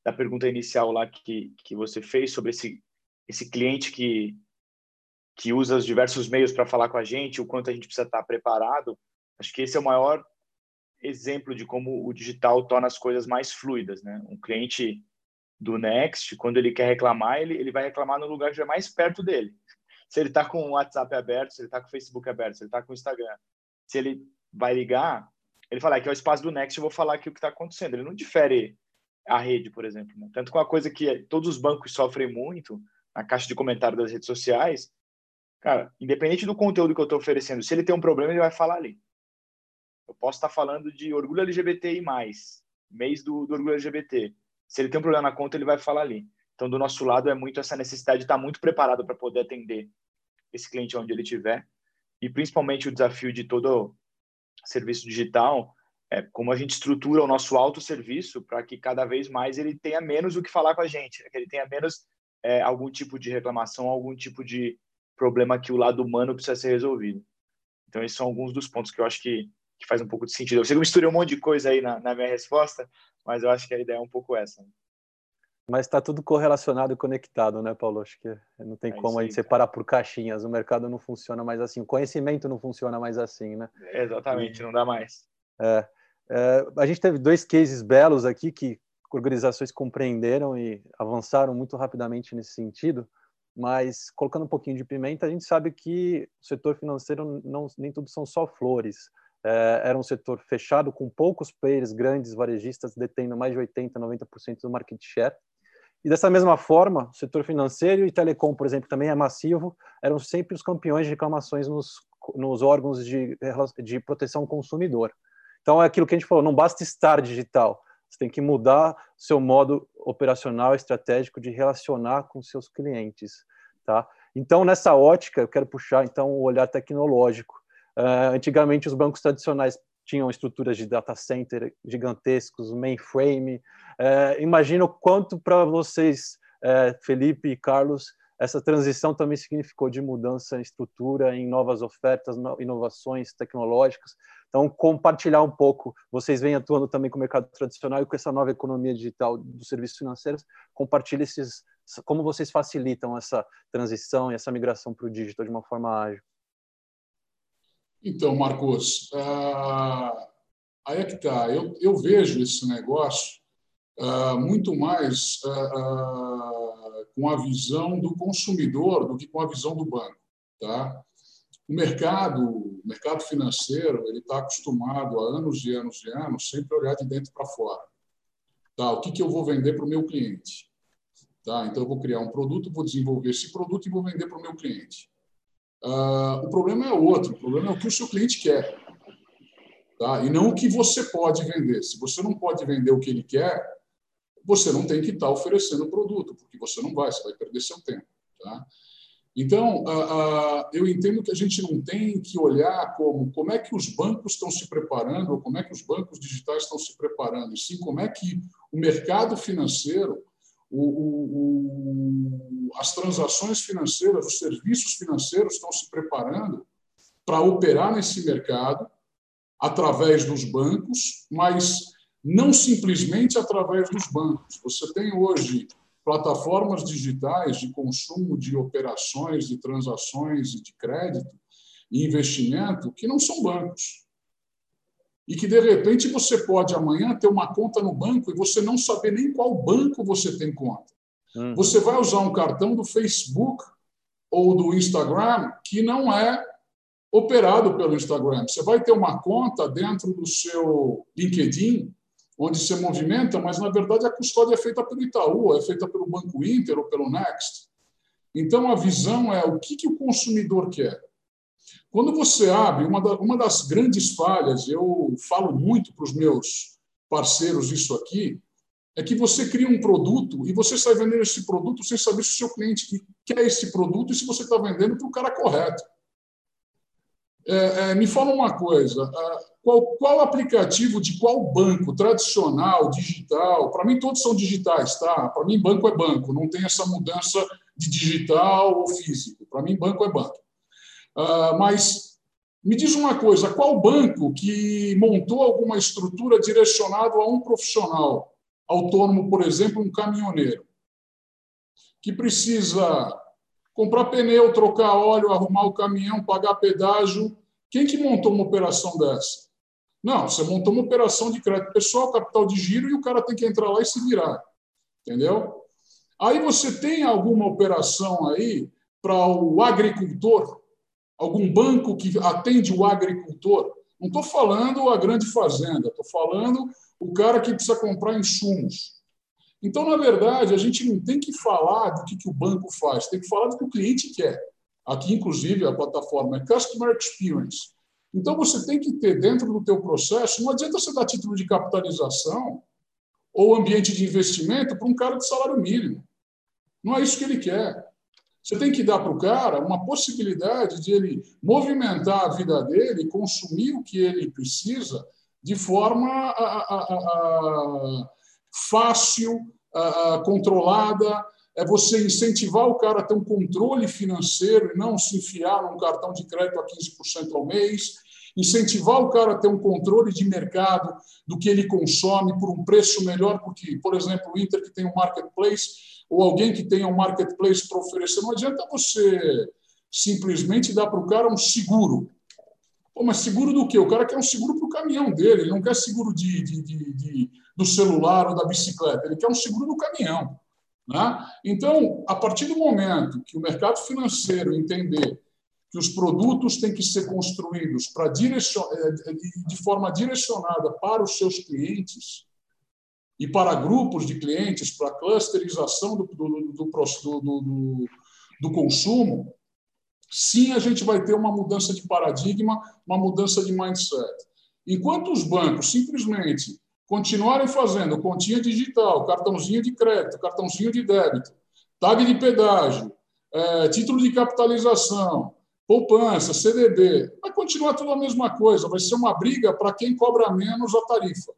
da pergunta inicial lá que, que você fez sobre esse, esse cliente que, que usa os diversos meios para falar com a gente, o quanto a gente precisa estar preparado. Acho que esse é o maior exemplo de como o digital torna as coisas mais fluidas. Né? Um cliente do Next, quando ele quer reclamar, ele, ele vai reclamar no lugar que é mais perto dele se ele está com o WhatsApp aberto, se ele está com o Facebook aberto, se ele está com o Instagram, se ele vai ligar, ele fala que é o espaço do Next, eu vou falar aqui o que está acontecendo. Ele não difere a rede, por exemplo. Né? Tanto com a coisa que todos os bancos sofrem muito, na caixa de comentário das redes sociais, cara, independente do conteúdo que eu estou oferecendo, se ele tem um problema, ele vai falar ali. Eu posso estar tá falando de orgulho LGBTI+, mês do, do orgulho LGBT. Se ele tem um problema na conta, ele vai falar ali. Então, do nosso lado, é muito essa necessidade de estar tá muito preparado para poder atender esse cliente onde ele estiver. E principalmente o desafio de todo serviço digital é como a gente estrutura o nosso autosserviço para que cada vez mais ele tenha menos o que falar com a gente, né? que ele tenha menos é, algum tipo de reclamação, algum tipo de problema que o lado humano precisa ser resolvido. Então, esses são alguns dos pontos que eu acho que, que faz um pouco de sentido. Eu sei que eu misturei um monte de coisa aí na, na minha resposta, mas eu acho que a ideia é um pouco essa. Mas está tudo correlacionado e conectado, né, Paulo? Acho que não tem é como a gente separar por caixinhas. O mercado não funciona mais assim. O conhecimento não funciona mais assim, né? exatamente, e, não dá mais. É, é, a gente teve dois cases belos aqui que organizações compreenderam e avançaram muito rapidamente nesse sentido. Mas colocando um pouquinho de pimenta, a gente sabe que o setor financeiro não nem tudo são só flores. É, era um setor fechado com poucos players grandes varejistas detendo mais de 80, 90% do market share e dessa mesma forma, o setor financeiro e telecom, por exemplo, também é massivo, eram sempre os campeões de reclamações nos, nos órgãos de, de proteção ao consumidor. Então, é aquilo que a gente falou, não basta estar digital, você tem que mudar seu modo operacional estratégico de relacionar com seus clientes, tá? Então, nessa ótica, eu quero puxar então o olhar tecnológico. Uh, antigamente, os bancos tradicionais tinham estruturas de data center gigantescos, mainframe. É, imagino quanto para vocês, é, Felipe e Carlos, essa transição também significou de mudança em estrutura, em novas ofertas, inovações tecnológicas. Então, compartilhar um pouco, vocês vêm atuando também com o mercado tradicional e com essa nova economia digital dos serviços financeiros, compartilhe esses, como vocês facilitam essa transição e essa migração para o digital de uma forma ágil. Então, Marcos, ah, aí é que está. Eu, eu vejo esse negócio ah, muito mais ah, com a visão do consumidor do que com a visão do banco. Tá? O mercado, o mercado financeiro, ele está acostumado há anos e anos e anos sempre olhar de dentro para fora. Tá? O que, que eu vou vender para o meu cliente? Tá? Então, eu vou criar um produto, vou desenvolver esse produto e vou vender para o meu cliente. Uh, o problema é outro, o problema é o que o seu cliente quer. Tá? E não o que você pode vender. Se você não pode vender o que ele quer, você não tem que estar oferecendo o produto, porque você não vai, você vai perder seu tempo. Tá? Então, eu entendo que a gente não tem que olhar como, como é que os bancos estão se preparando, ou como é que os bancos digitais estão se preparando, e sim como é que o mercado financeiro o, o, as transações financeiras, os serviços financeiros estão se preparando para operar nesse mercado através dos bancos, mas não simplesmente através dos bancos. Você tem hoje plataformas digitais de consumo de operações, de transações e de crédito e investimento que não são bancos e que de repente você pode amanhã ter uma conta no banco e você não saber nem qual banco você tem conta. Hum. Você vai usar um cartão do Facebook ou do Instagram que não é operado pelo Instagram. Você vai ter uma conta dentro do seu LinkedIn onde você movimenta, mas na verdade a custódia é feita pelo Itaú, é feita pelo Banco Inter ou pelo Next. Então a visão é o que, que o consumidor quer. Quando você abre, uma, da, uma das grandes falhas, eu falo muito para os meus parceiros isso aqui, é que você cria um produto e você sai vendendo esse produto sem saber se o seu cliente quer esse produto e se você está vendendo para o cara correto. É, é, me fala uma coisa: qual, qual aplicativo de qual banco, tradicional, digital? Para mim, todos são digitais, tá? Para mim, banco é banco, não tem essa mudança de digital ou físico. Para mim, banco é banco. Ah, mas me diz uma coisa: qual banco que montou alguma estrutura direcionada a um profissional autônomo, por exemplo, um caminhoneiro, que precisa comprar pneu, trocar óleo, arrumar o caminhão, pagar pedágio? Quem que montou uma operação dessa? Não, você montou uma operação de crédito pessoal, capital de giro, e o cara tem que entrar lá e se virar. Entendeu? Aí você tem alguma operação aí para o agricultor algum banco que atende o agricultor, Não estou falando a grande fazenda, estou falando o cara que precisa comprar insumos. Então, na verdade, a gente não tem que falar do que, que o banco faz, tem que falar do que o cliente quer. Aqui, inclusive, a plataforma é Customer Experience. Então, você tem que ter dentro do teu processo, não adianta você dar título de capitalização ou ambiente de investimento para um cara de salário mínimo. Não é isso que ele quer. Você tem que dar para o cara uma possibilidade de ele movimentar a vida dele, consumir o que ele precisa de forma a, a, a, fácil, controlada. É você incentivar o cara a ter um controle financeiro e não se enfiar num cartão de crédito a 15% ao mês. Incentivar o cara a ter um controle de mercado do que ele consome por um preço melhor, porque, por exemplo, o Inter, que tem um marketplace, ou alguém que tenha um marketplace para oferecer, não adianta você simplesmente dar para o cara um seguro. Pô, mas seguro do quê? O cara quer um seguro para o caminhão dele, ele não quer seguro de, de, de, de, do celular ou da bicicleta, ele quer um seguro do caminhão. Né? Então, a partir do momento que o mercado financeiro entender que os produtos têm que ser construídos para direcion... Eh, de forma direcionada para os seus clientes e para grupos de clientes, para clusterização do, do, do, do consumo, sim a gente vai ter uma mudança de paradigma, uma mudança de mindset. Enquanto os bancos simplesmente continuarem fazendo continha digital, cartãozinho de crédito, cartãozinho de débito, tag de pedágio, é, título de capitalização, poupança, CDB, vai continuar tudo a mesma coisa, vai ser uma briga para quem cobra menos a tarifa.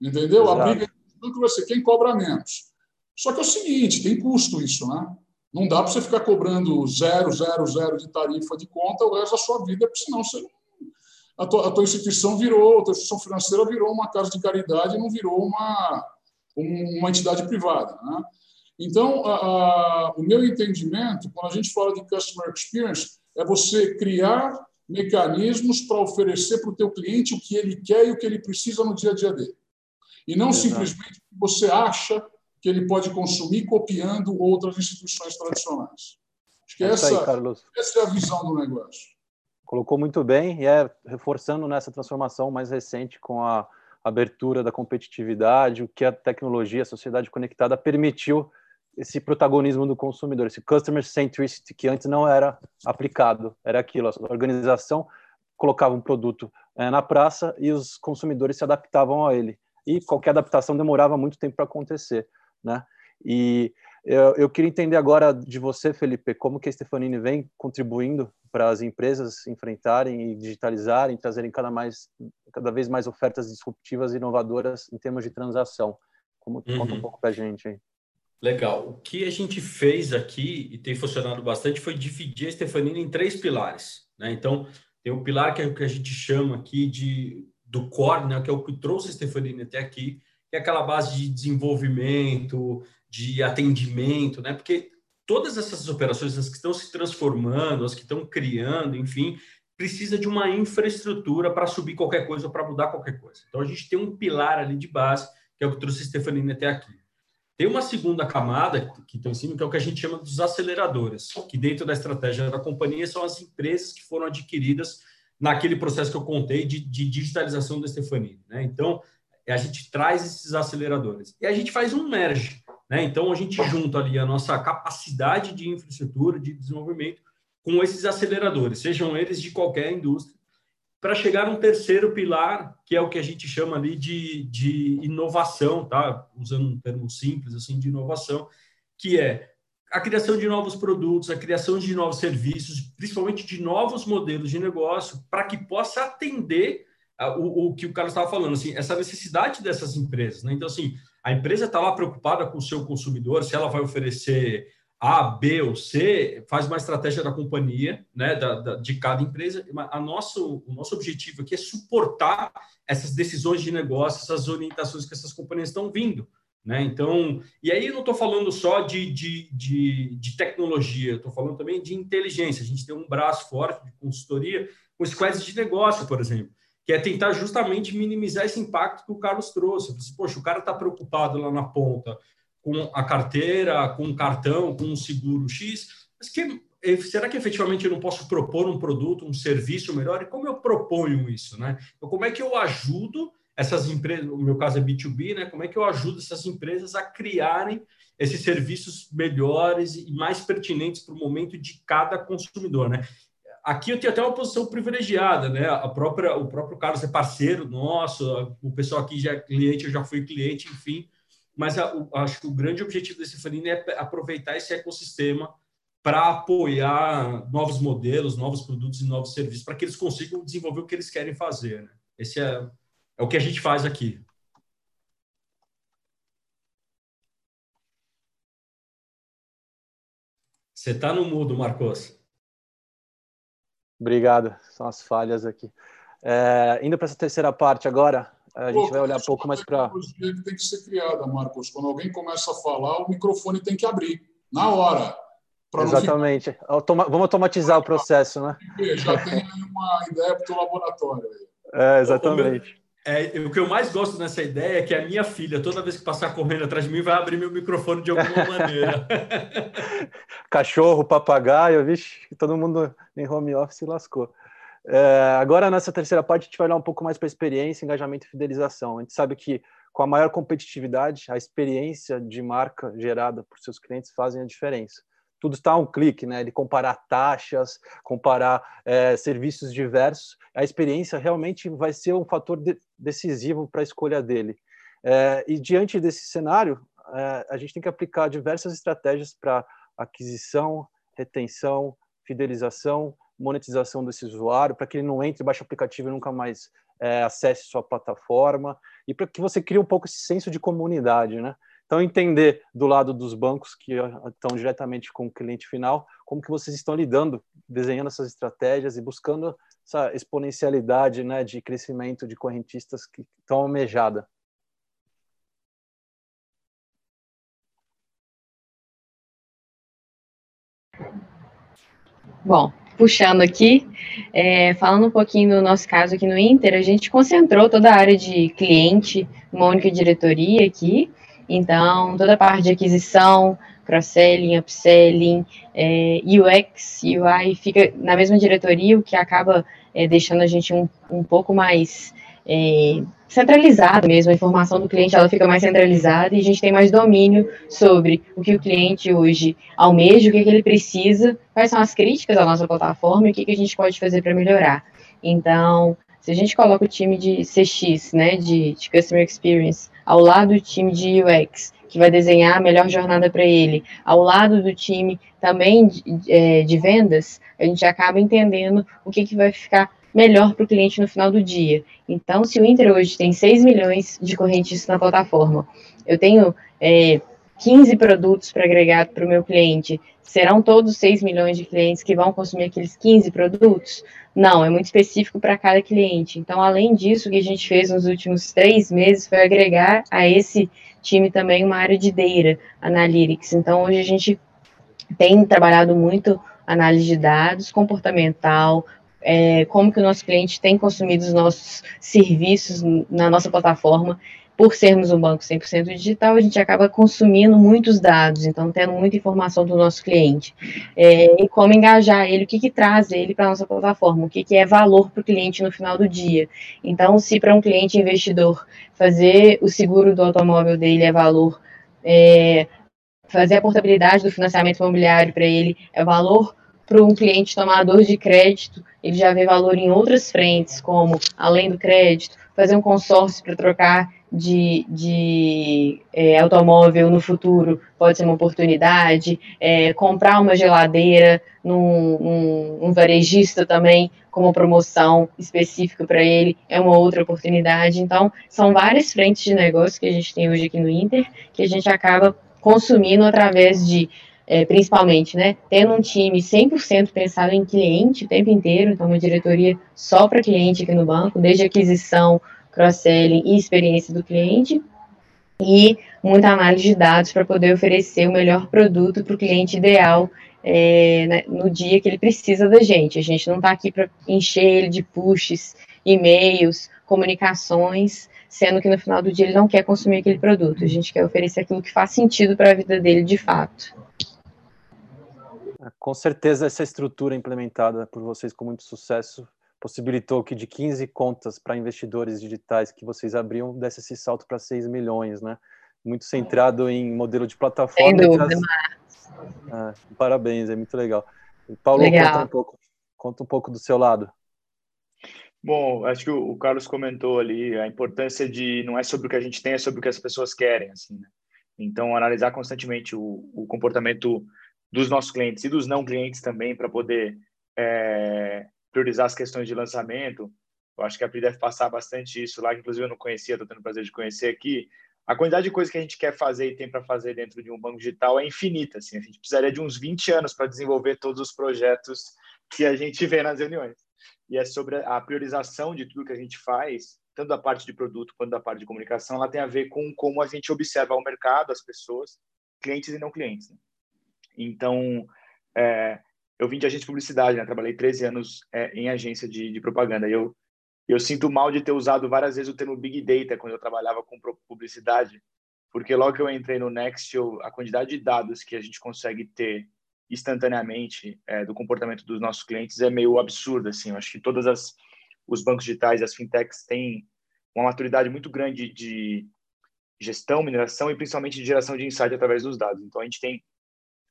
Entendeu? Exato. A briga vai ser quem cobra menos. Só que é o seguinte, tem custo isso, né? Não dá para você ficar cobrando zero, zero, zero de tarifa de conta o resto da sua vida, porque senão você, a, tua, a tua instituição virou, a tua instituição financeira virou uma casa de caridade e não virou uma, uma entidade privada. Né? Então, a, a, o meu entendimento, quando a gente fala de customer experience, é você criar mecanismos para oferecer para o teu cliente o que ele quer e o que ele precisa no dia a dia dele. E não Exato. simplesmente o que você acha que ele pode consumir copiando outras instituições tradicionais. Acho que é essa, aí, essa é a visão do negócio. Colocou muito bem e é reforçando nessa transformação mais recente com a abertura da competitividade, o que a tecnologia, a sociedade conectada permitiu esse protagonismo do consumidor, esse customer centricity que antes não era aplicado, era aquilo, a organização colocava um produto é, na praça e os consumidores se adaptavam a ele. E qualquer adaptação demorava muito tempo para acontecer né? E eu, eu, queria entender agora de você, Felipe, como que a Stefanini vem contribuindo para as empresas enfrentarem e digitalizarem, trazerem cada, mais, cada vez mais ofertas disruptivas e inovadoras em termos de transação. Como, uhum. Conta um pouco para a gente aí. Legal. O que a gente fez aqui e tem funcionado bastante foi dividir a Stefanini em três pilares. Né? Então, tem o pilar que é que a gente chama aqui de do core, né? que é o que trouxe a Stefanini até aqui, que é aquela base de desenvolvimento, de atendimento, né? Porque todas essas operações, as que estão se transformando, as que estão criando, enfim, precisa de uma infraestrutura para subir qualquer coisa ou para mudar qualquer coisa. Então a gente tem um pilar ali de base, que é o que trouxe a Stefanini até aqui. Tem uma segunda camada que está em cima, que é o que a gente chama dos aceleradores, que dentro da estratégia da companhia são as empresas que foram adquiridas naquele processo que eu contei de, de digitalização da Stefanini. Né? Então, a gente traz esses aceleradores e a gente faz um merge. Né? Então, a gente junta ali a nossa capacidade de infraestrutura, de desenvolvimento, com esses aceleradores, sejam eles de qualquer indústria, para chegar a um terceiro pilar, que é o que a gente chama ali de, de inovação, tá? usando um termo simples assim de inovação, que é a criação de novos produtos, a criação de novos serviços, principalmente de novos modelos de negócio, para que possa atender o, o que o Carlos estava falando, assim, essa necessidade dessas empresas. Né? Então, assim, a empresa está lá preocupada com o seu consumidor, se ela vai oferecer A, B ou C, faz uma estratégia da companhia, né, da, da, de cada empresa. A nosso, o nosso objetivo aqui é suportar essas decisões de negócio, essas orientações que essas companhias estão vindo. Né? Então, e aí eu não estou falando só de, de, de, de tecnologia, estou falando também de inteligência. A gente tem um braço forte de consultoria com squads de negócio, por exemplo que é tentar justamente minimizar esse impacto que o Carlos trouxe. Poxa, o cara está preocupado lá na ponta com a carteira, com o cartão, com o seguro X, mas que será que efetivamente eu não posso propor um produto, um serviço melhor? E como eu proponho isso, né? Então, como é que eu ajudo essas empresas, no meu caso é B2B, né? Como é que eu ajudo essas empresas a criarem esses serviços melhores e mais pertinentes para o momento de cada consumidor, né? Aqui eu tenho até uma posição privilegiada, né? A própria, o próprio Carlos é parceiro nosso, o pessoal aqui já é cliente, eu já fui cliente, enfim. Mas a, o, acho que o grande objetivo desse Fanine é aproveitar esse ecossistema para apoiar novos modelos, novos produtos e novos serviços, para que eles consigam desenvolver o que eles querem fazer. Né? Esse é, é o que a gente faz aqui. Você está no mudo, Marcos. Obrigado, são as falhas aqui. É, indo para essa terceira parte agora, a gente Pô, vai olhar um pouco mais para. que tem que ser criada, Marcos. Quando alguém começa a falar, o microfone tem que abrir, na hora. Exatamente. Ficar... Automa... Vamos automatizar o processo, né? Já tem uma ideia para o laboratório. É, exatamente. É, o que eu mais gosto nessa ideia é que a minha filha, toda vez que passar correndo atrás de mim, vai abrir meu microfone de alguma maneira. Cachorro, papagaio, vixe, todo mundo em home office lascou. É, agora, nessa terceira parte, a gente vai olhar um pouco mais para experiência, engajamento e fidelização. A gente sabe que com a maior competitividade, a experiência de marca gerada por seus clientes fazem a diferença tudo está a um clique, né? De comparar taxas, comparar é, serviços diversos, a experiência realmente vai ser um fator de decisivo para a escolha dele. É, e diante desse cenário, é, a gente tem que aplicar diversas estratégias para aquisição, retenção, fidelização, monetização desse usuário, para que ele não entre, baixe o aplicativo e nunca mais é, acesse sua plataforma, e para que você crie um pouco esse senso de comunidade, né? Então, entender do lado dos bancos que estão diretamente com o cliente final, como que vocês estão lidando, desenhando essas estratégias e buscando essa exponencialidade né, de crescimento de correntistas que estão almejada. Bom, puxando aqui, é, falando um pouquinho do nosso caso aqui no Inter, a gente concentrou toda a área de cliente numa única diretoria aqui, então, toda a parte de aquisição, cross-selling, upselling, é, UX, UI, fica na mesma diretoria, o que acaba é, deixando a gente um, um pouco mais é, centralizado mesmo, a informação do cliente ela fica mais centralizada e a gente tem mais domínio sobre o que o cliente hoje almeja, o que, que ele precisa, quais são as críticas à nossa plataforma e o que, que a gente pode fazer para melhorar. Então, se a gente coloca o time de CX, né, de, de Customer Experience, ao lado do time de UX, que vai desenhar a melhor jornada para ele, ao lado do time também de, é, de, vendas, a gente acaba entendendo o que, que vai ficar melhor para o cliente no final do dia. Então, se o Inter hoje tem 6 milhões de correntistas na plataforma, eu tenho é, 15 produtos para agregar para o meu cliente, serão todos 6 milhões de clientes que vão consumir aqueles 15 produtos? Não, é muito específico para cada cliente. Então, além disso, o que a gente fez nos últimos três meses foi agregar a esse time também uma área de data analytics. Então, hoje a gente tem trabalhado muito análise de dados, comportamental, é, como que o nosso cliente tem consumido os nossos serviços na nossa plataforma por sermos um banco 100% digital, a gente acaba consumindo muitos dados, então tendo muita informação do nosso cliente. É, e como engajar ele, o que, que traz ele para a nossa plataforma, o que, que é valor para o cliente no final do dia. Então, se para um cliente investidor fazer o seguro do automóvel dele é valor, é, fazer a portabilidade do financiamento imobiliário para ele é valor para um cliente tomador de crédito, ele já vê valor em outras frentes, como além do crédito, fazer um consórcio para trocar de, de é, automóvel no futuro pode ser uma oportunidade, é, comprar uma geladeira num, num, num varejista também como promoção específica para ele é uma outra oportunidade. Então, são várias frentes de negócio que a gente tem hoje aqui no Inter que a gente acaba consumindo através de é, principalmente, né, tendo um time 100% pensado em cliente o tempo inteiro, então uma diretoria só para cliente aqui no banco, desde aquisição, cross-selling e experiência do cliente, e muita análise de dados para poder oferecer o melhor produto para o cliente ideal é, né, no dia que ele precisa da gente. A gente não está aqui para encher ele de pushes, e-mails, comunicações, sendo que no final do dia ele não quer consumir aquele produto. A gente quer oferecer aquilo que faz sentido para a vida dele de fato. Com certeza, essa estrutura implementada por vocês com muito sucesso possibilitou que de 15 contas para investidores digitais que vocês abriam, desse esse salto para 6 milhões, né? Muito centrado em modelo de plataforma. Sem dúvida, é, parabéns, é muito legal. Paulo, legal. Conta, um pouco, conta um pouco do seu lado. Bom, acho que o Carlos comentou ali a importância de não é sobre o que a gente tem, é sobre o que as pessoas querem, assim, né? Então, analisar constantemente o, o comportamento dos nossos clientes e dos não clientes também para poder é, priorizar as questões de lançamento. Eu acho que a Pri deve passar bastante isso lá, que inclusive eu não conhecia, estou tendo o prazer de conhecer aqui. A quantidade de coisas que a gente quer fazer e tem para fazer dentro de um banco digital é infinita. Assim. A gente precisaria de uns 20 anos para desenvolver todos os projetos que a gente vê nas reuniões. E é sobre a priorização de tudo que a gente faz, tanto da parte de produto quanto da parte de comunicação, ela tem a ver com como a gente observa o mercado, as pessoas, clientes e não clientes. Né? Então, é, eu vim de agência de publicidade, né? Trabalhei 13 anos é, em agência de, de propaganda. E eu, eu sinto mal de ter usado várias vezes o termo Big Data quando eu trabalhava com publicidade, porque logo que eu entrei no Next, eu, a quantidade de dados que a gente consegue ter instantaneamente é, do comportamento dos nossos clientes é meio absurdo, assim. Eu acho que todas as os bancos digitais, as fintechs têm uma maturidade muito grande de gestão, mineração e principalmente de geração de insight através dos dados. Então a gente tem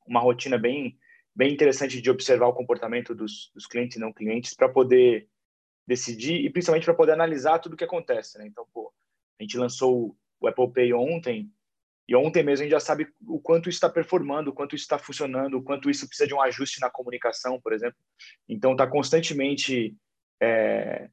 uma rotina bem bem interessante de observar o comportamento dos, dos clientes e não clientes para poder decidir e principalmente para poder analisar tudo o que acontece. Né? Então, pô, a gente lançou o Apple Pay ontem e ontem mesmo a gente já sabe o quanto isso está performando, o quanto isso está funcionando, o quanto isso precisa de um ajuste na comunicação, por exemplo. Então, está constantemente é,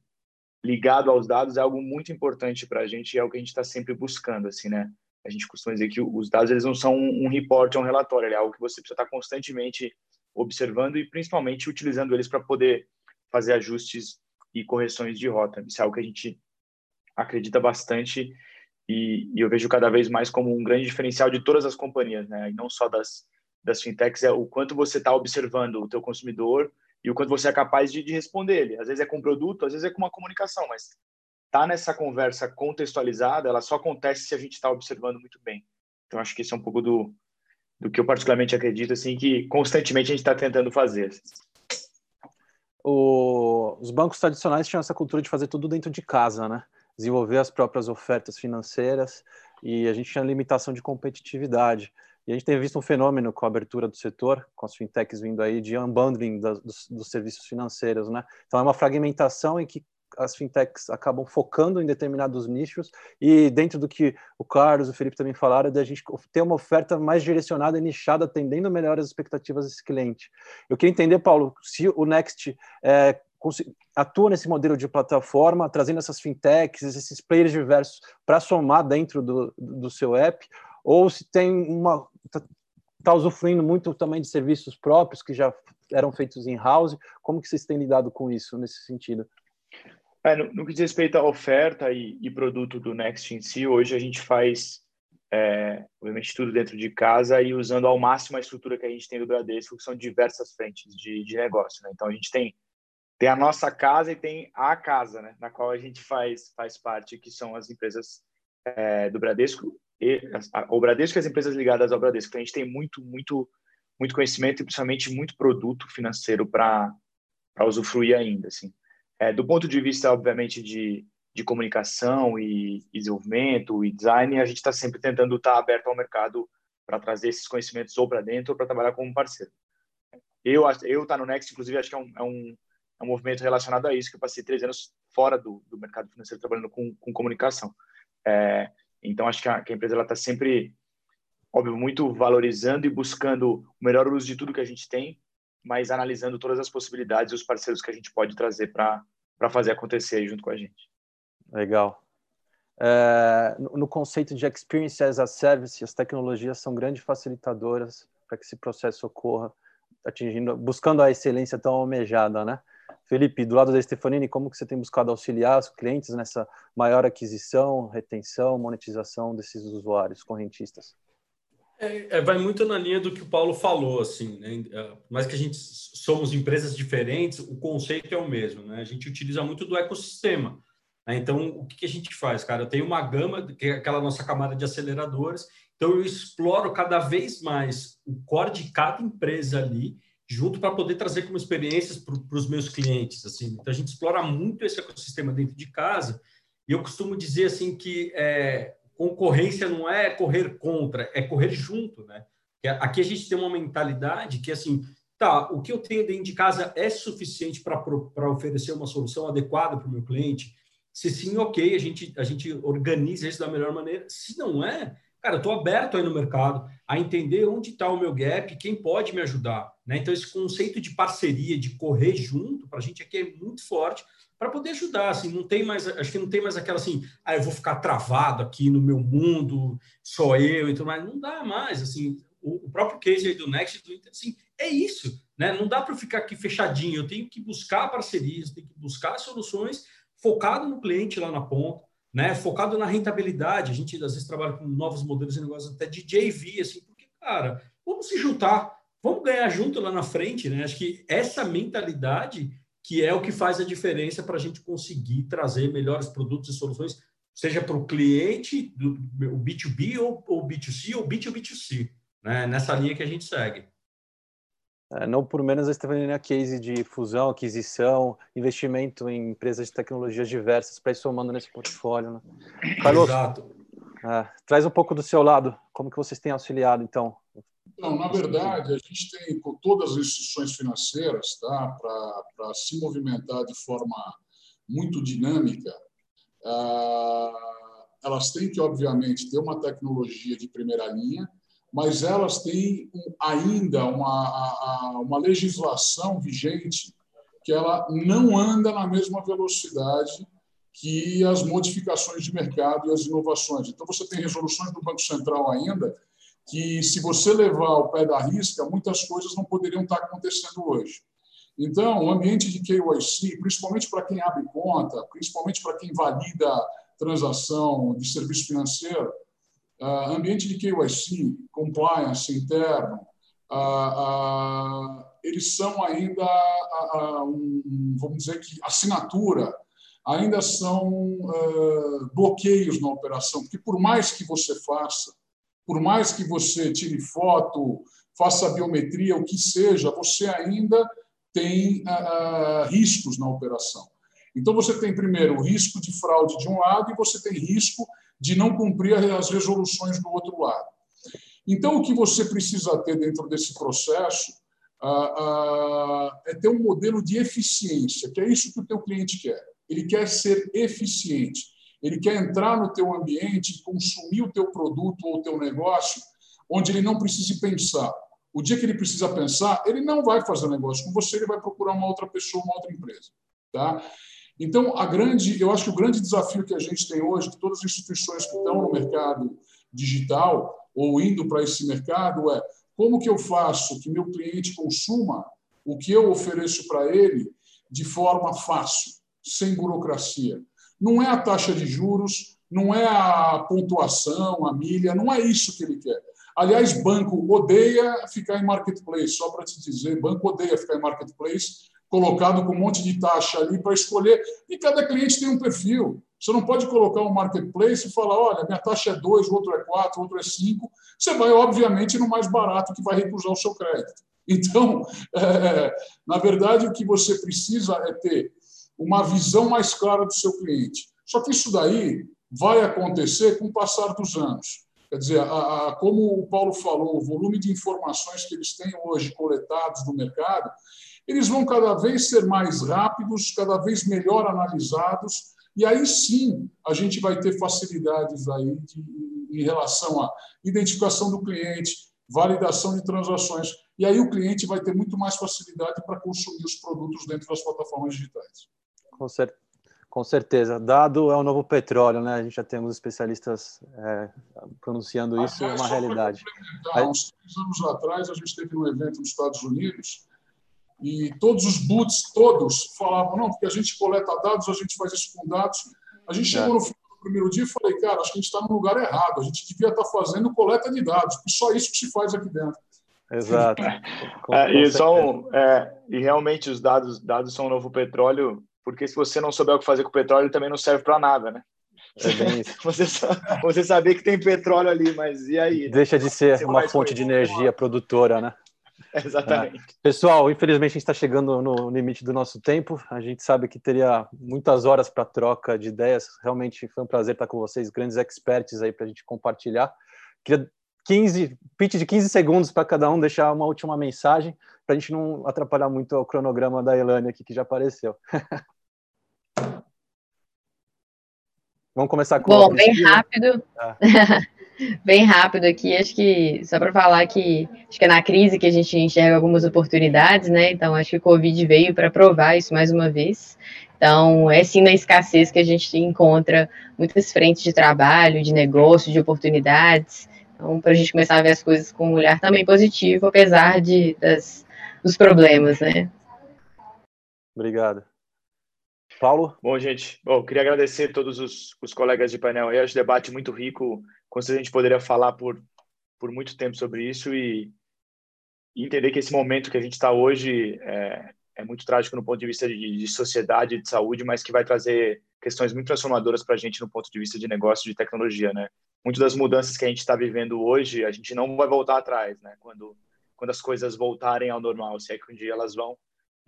ligado aos dados é algo muito importante para a gente e é o que a gente está sempre buscando, assim, né? A gente costuma dizer que os dados eles não são um report, é um relatório, é algo que você precisa estar tá constantemente observando e principalmente utilizando eles para poder fazer ajustes e correções de rota. Isso é algo que a gente acredita bastante e, e eu vejo cada vez mais como um grande diferencial de todas as companhias, né? E não só das das fintechs é o quanto você está observando o teu consumidor e o quanto você é capaz de, de, responder ele. Às vezes é com um produto, às vezes é com uma comunicação, mas tá nessa conversa contextualizada, ela só acontece se a gente está observando muito bem. Então acho que isso é um pouco do, do que eu particularmente acredito, assim, que constantemente a gente está tentando fazer. O, os bancos tradicionais tinham essa cultura de fazer tudo dentro de casa, né? Desenvolver as próprias ofertas financeiras e a gente tinha limitação de competitividade. E a gente tem visto um fenômeno com a abertura do setor, com as fintechs vindo aí, de unbundling das, dos, dos, serviços financeiros, né? Então é uma fragmentação em que as fintechs acabam focando em determinados nichos e dentro do que o Carlos e o Felipe também falaram, da gente ter uma oferta mais direcionada e nichada, atendendo melhor as expectativas desse cliente. Eu queria entender, Paulo, se o Next é, atua nesse modelo de plataforma, trazendo essas fintechs, esses players diversos para somar dentro do, do seu app, ou se tem uma está tá usufruindo muito também de serviços próprios que já eram feitos em house. Como que vocês têm lidado com isso nesse sentido? É, no, no, que diz respeito à oferta e, e, produto do Next em si, hoje a gente faz, é, obviamente, tudo dentro de casa e usando ao máximo a estrutura que a gente tem do Bradesco, que são diversas frentes de, de negócio. Né? Então, a gente tem, tem a nossa casa e tem a casa, né? na qual a gente faz, faz parte, que são as empresas é, do Bradesco, e, a, o Bradesco e as empresas ligadas ao Bradesco. Então, a gente tem muito, muito, muito conhecimento e, principalmente, muito produto financeiro para usufruir ainda, assim. É, do ponto de vista, obviamente, de, de comunicação e, desenvolvimento e design, a gente está sempre tentando estar tá aberto ao mercado para trazer esses conhecimentos ou para dentro ou para trabalhar como parceiro. Eu eu tá no Next, inclusive, acho que é um, é um, é um movimento relacionado a isso, que eu passei três anos fora do, do mercado financeiro trabalhando com, com comunicação. É, então, acho que a, que a empresa está sempre, óbvio, muito valorizando e buscando o melhor uso de tudo que a gente tem, mas analisando todas as possibilidades e os parceiros que a gente pode trazer para fazer acontecer junto com a gente. Legal. É, no, conceito de Experience as a Service, as tecnologias são grandes facilitadoras para que esse processo ocorra, atingindo, buscando a excelência tão almejada, né? Felipe, do lado da Stefanini, como que você tem buscado auxiliar os clientes nessa maior aquisição, retenção, monetização desses usuários correntistas? É, é, vai muito na linha do que o Paulo falou, assim, né? É, mas que a gente somos empresas diferentes, o conceito é o mesmo, né? A gente utiliza muito do ecossistema. Né? Então, o que, a gente faz, cara? Eu tenho uma gama, que é aquela nossa camada de aceleradores, então eu exploro cada vez mais o core de cada empresa ali, junto para poder trazer como experiências para os meus clientes. Assim. Então, a gente explora muito esse ecossistema dentro de casa. E eu costumo dizer assim que é, concorrência não é correr contra, é correr junto, né? Aqui a gente tem uma mentalidade que, assim, tá, o que eu tenho dentro de casa é suficiente para oferecer uma solução adequada para o meu cliente? Se sim, ok, a gente, a gente organiza isso da melhor maneira. Se não é, cara, eu estou aberto aí no mercado a entender onde está o meu gap, quem pode me ajudar. Né? Então, esse conceito de parceria, de correr junto, para a gente aqui é muito forte para poder ajudar. Assim, não tem mais, acho que não tem mais aquela assim, ah, eu vou ficar travado aqui no meu mundo, só eu e tudo mais. Não dá mais. Assim, o, o próprio case do Next do Inter, assim, é isso. Né? Não dá para ficar aqui fechadinho. Eu tenho que buscar parcerias, tenho que buscar soluções focado no cliente lá na ponta, né? Focado na rentabilidade. A gente às vezes trabalha com novos modelos de negócio até de JV, assim, porque, cara, vamos se juntar, vamos ganhar junto lá na frente, né? Acho que essa mentalidade que é o que faz a diferença para a gente conseguir trazer melhores produtos e soluções, seja para o cliente, do, o B2B ou o B2C ou B2B2C, né? Nessa linha que a gente segue. É, não por menos a Stefanina case de fusão, aquisição, investimento em empresas de tecnologias diversas para ir somando nesse portfólio. Né? Carlos, Exato. É, traz um pouco do seu lado, como que vocês têm auxiliado, então? Não, na verdade, a gente tem com todas as instituições financeiras tá, para se movimentar de forma muito dinâmica, ah, elas têm que, obviamente, ter uma tecnologia de primeira linha, mas elas têm ainda uma, uma legislação vigente que ela não anda na mesma velocidade que as modificações de mercado e as inovações. Então, você tem resoluções do Banco Central ainda que, se você levar ao pé da risca, muitas coisas não poderiam estar acontecendo hoje. Então, o ambiente de KYC, principalmente para quem abre conta, principalmente para quem valida transação de serviço financeiro, Uh, ambiente de KYC, compliance interno, uh, uh, eles são ainda, um, vamos dizer que assinatura, ainda são bloqueios na operação, porque por mais que você faça, por mais que você tire foto, faça biometria, o que seja, você ainda tem riscos na operação. Então, você tem primeiro o risco de fraude de um lado e você tem risco de não cumprir as resoluções do outro lado. Então, o que você precisa ter dentro desse processo ah, ah, é ter um modelo de eficiência, que é isso que o teu cliente quer. Ele quer ser eficiente. Ele quer entrar no teu ambiente consumir o teu produto ou o teu negócio onde ele não precise pensar. O dia que ele precisa pensar, ele não vai fazer negócio com você, ele vai procurar uma outra pessoa, uma outra empresa. Tá? Então, a grande, eu acho que o grande desafio que a gente tem hoje, que todas as instituições que estão no mercado digital ou indo para esse mercado, é como que eu faço que meu cliente consuma o que eu ofereço para ele de forma fácil, sem burocracia. Não é a taxa de juros, não é a pontuação, a milha, não é isso que ele quer. Aliás, banco odeia ficar em marketplace, só para te dizer, banco odeia ficar em marketplace, colocado com um monte de taxa ali para escolher. E cada cliente tem um perfil. Você não pode colocar um marketplace e falar: olha, minha taxa é 2, o outro é 4, o outro é 5. Você vai, obviamente, no mais barato que vai recusar o seu crédito. Então, é, na verdade, o que você precisa é ter uma visão mais clara do seu cliente. Só que isso daí vai acontecer com o passar dos anos. Quer dizer, a, a, como o Paulo falou, o volume de informações que eles têm hoje coletados no mercado, eles vão cada vez ser mais rápidos, cada vez melhor analisados, e aí sim a gente vai ter facilidades aí de, em relação à identificação do cliente, validação de transações, e aí o cliente vai ter muito mais facilidade para consumir os produtos dentro das plataformas digitais. Com, cer com certeza. Dado é o novo petróleo, né? A gente já tem alguns especialistas é, pronunciando isso, é uma realidade. Há uns três anos atrás, a gente teve um evento nos Estados Unidos e todos os boots, todos, falavam, não, porque a gente coleta dados, a gente faz isso com dados. A gente chegou é. no final do primeiro dia e falei, cara, acho que a gente está no lugar errado, a gente devia estar tá fazendo coleta de dados, porque só isso que se faz aqui dentro. Exato. é, e, são, é, e realmente os dados, dados são o novo petróleo, porque se você não souber o que fazer com o petróleo, também não serve para nada, né? É você, você saber que tem petróleo ali, mas e aí? Deixa de ser uma fonte de energia produtora, né? Exatamente. É. Pessoal, infelizmente a gente está chegando no limite do nosso tempo. A gente sabe que teria muitas horas para troca de ideias. Realmente foi um prazer estar com vocês, grandes experts aí para a gente compartilhar. Queria 15, pitch de 15 segundos para cada um deixar uma última mensagem, para a gente não atrapalhar muito o cronograma da Elane aqui, que já apareceu. Vamos começar com Bom, bem rápido. Ah. bem rápido aqui, acho que só para falar que acho que é na crise que a gente enxerga algumas oportunidades, né? Então acho que o Covid veio para provar isso mais uma vez. Então é sim na escassez que a gente encontra muitas frentes de trabalho, de negócio, de oportunidades. Então, para a gente começar a ver as coisas com um olhar também positivo, apesar de, das, dos problemas, né? Obrigado. Paulo? Bom, gente, bom, queria agradecer a todos os, os colegas de painel aí, acho debate muito rico, com certeza a gente poderia falar por, por muito tempo sobre isso e, e entender que esse momento que a gente está hoje é, é, muito trágico no ponto de vista de, de sociedade, de saúde, mas que vai trazer questões muito transformadoras para a gente no ponto de vista de negócio, de tecnologia, né? muitas das mudanças que a gente está vivendo hoje, a gente não vai voltar atrás, né? Quando, quando as coisas voltarem ao normal, se é que um dia elas vão.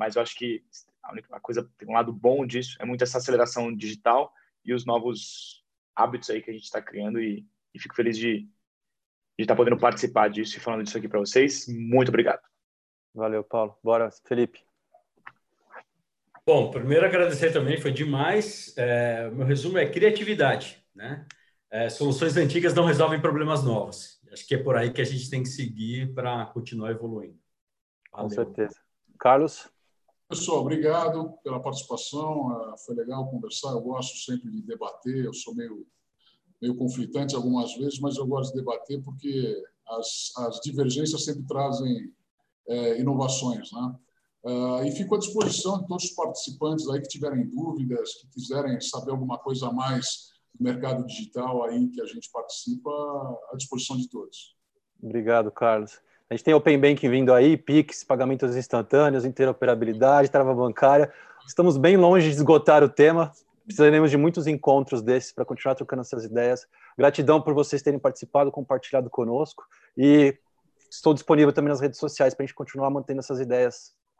Mas eu acho que a, única, coisa tem um lado bom disso, é muito essa aceleração digital e os novos hábitos aí que a gente está criando e, e, fico feliz de estar tá podendo participar disso e falando disso aqui para vocês. Muito obrigado. Valeu, Paulo. Bora, Felipe. Bom, primeiro agradecer também, foi demais. É, meu resumo é criatividade, né? é, soluções antigas não resolvem problemas novos. Acho que é por aí que a gente tem que seguir para continuar evoluindo. Valeu. Com certeza. Carlos? Pessoal, obrigado pela participação. É, foi legal conversar. Eu gosto sempre de debater. Eu sou meio, meio conflitante algumas vezes, mas eu gosto de debater porque as, as divergências sempre trazem é, inovações, né? Uh, e fico à disposição de todos os participantes aí que tiverem dúvidas, que quiserem saber alguma coisa a mais do mercado digital aí que a gente participa à disposição de todos. Obrigado, Carlos. A gente tem Open Banking vindo aí, Pix, pagamentos instantâneos, interoperabilidade, trava bancária. Estamos bem longe de esgotar o tema. Precisaremos de muitos encontros desses para continuar trocando essas ideias. Gratidão por vocês terem participado, compartilhado conosco. E estou disponível também nas redes sociais para a gente continuar mantendo essas ideias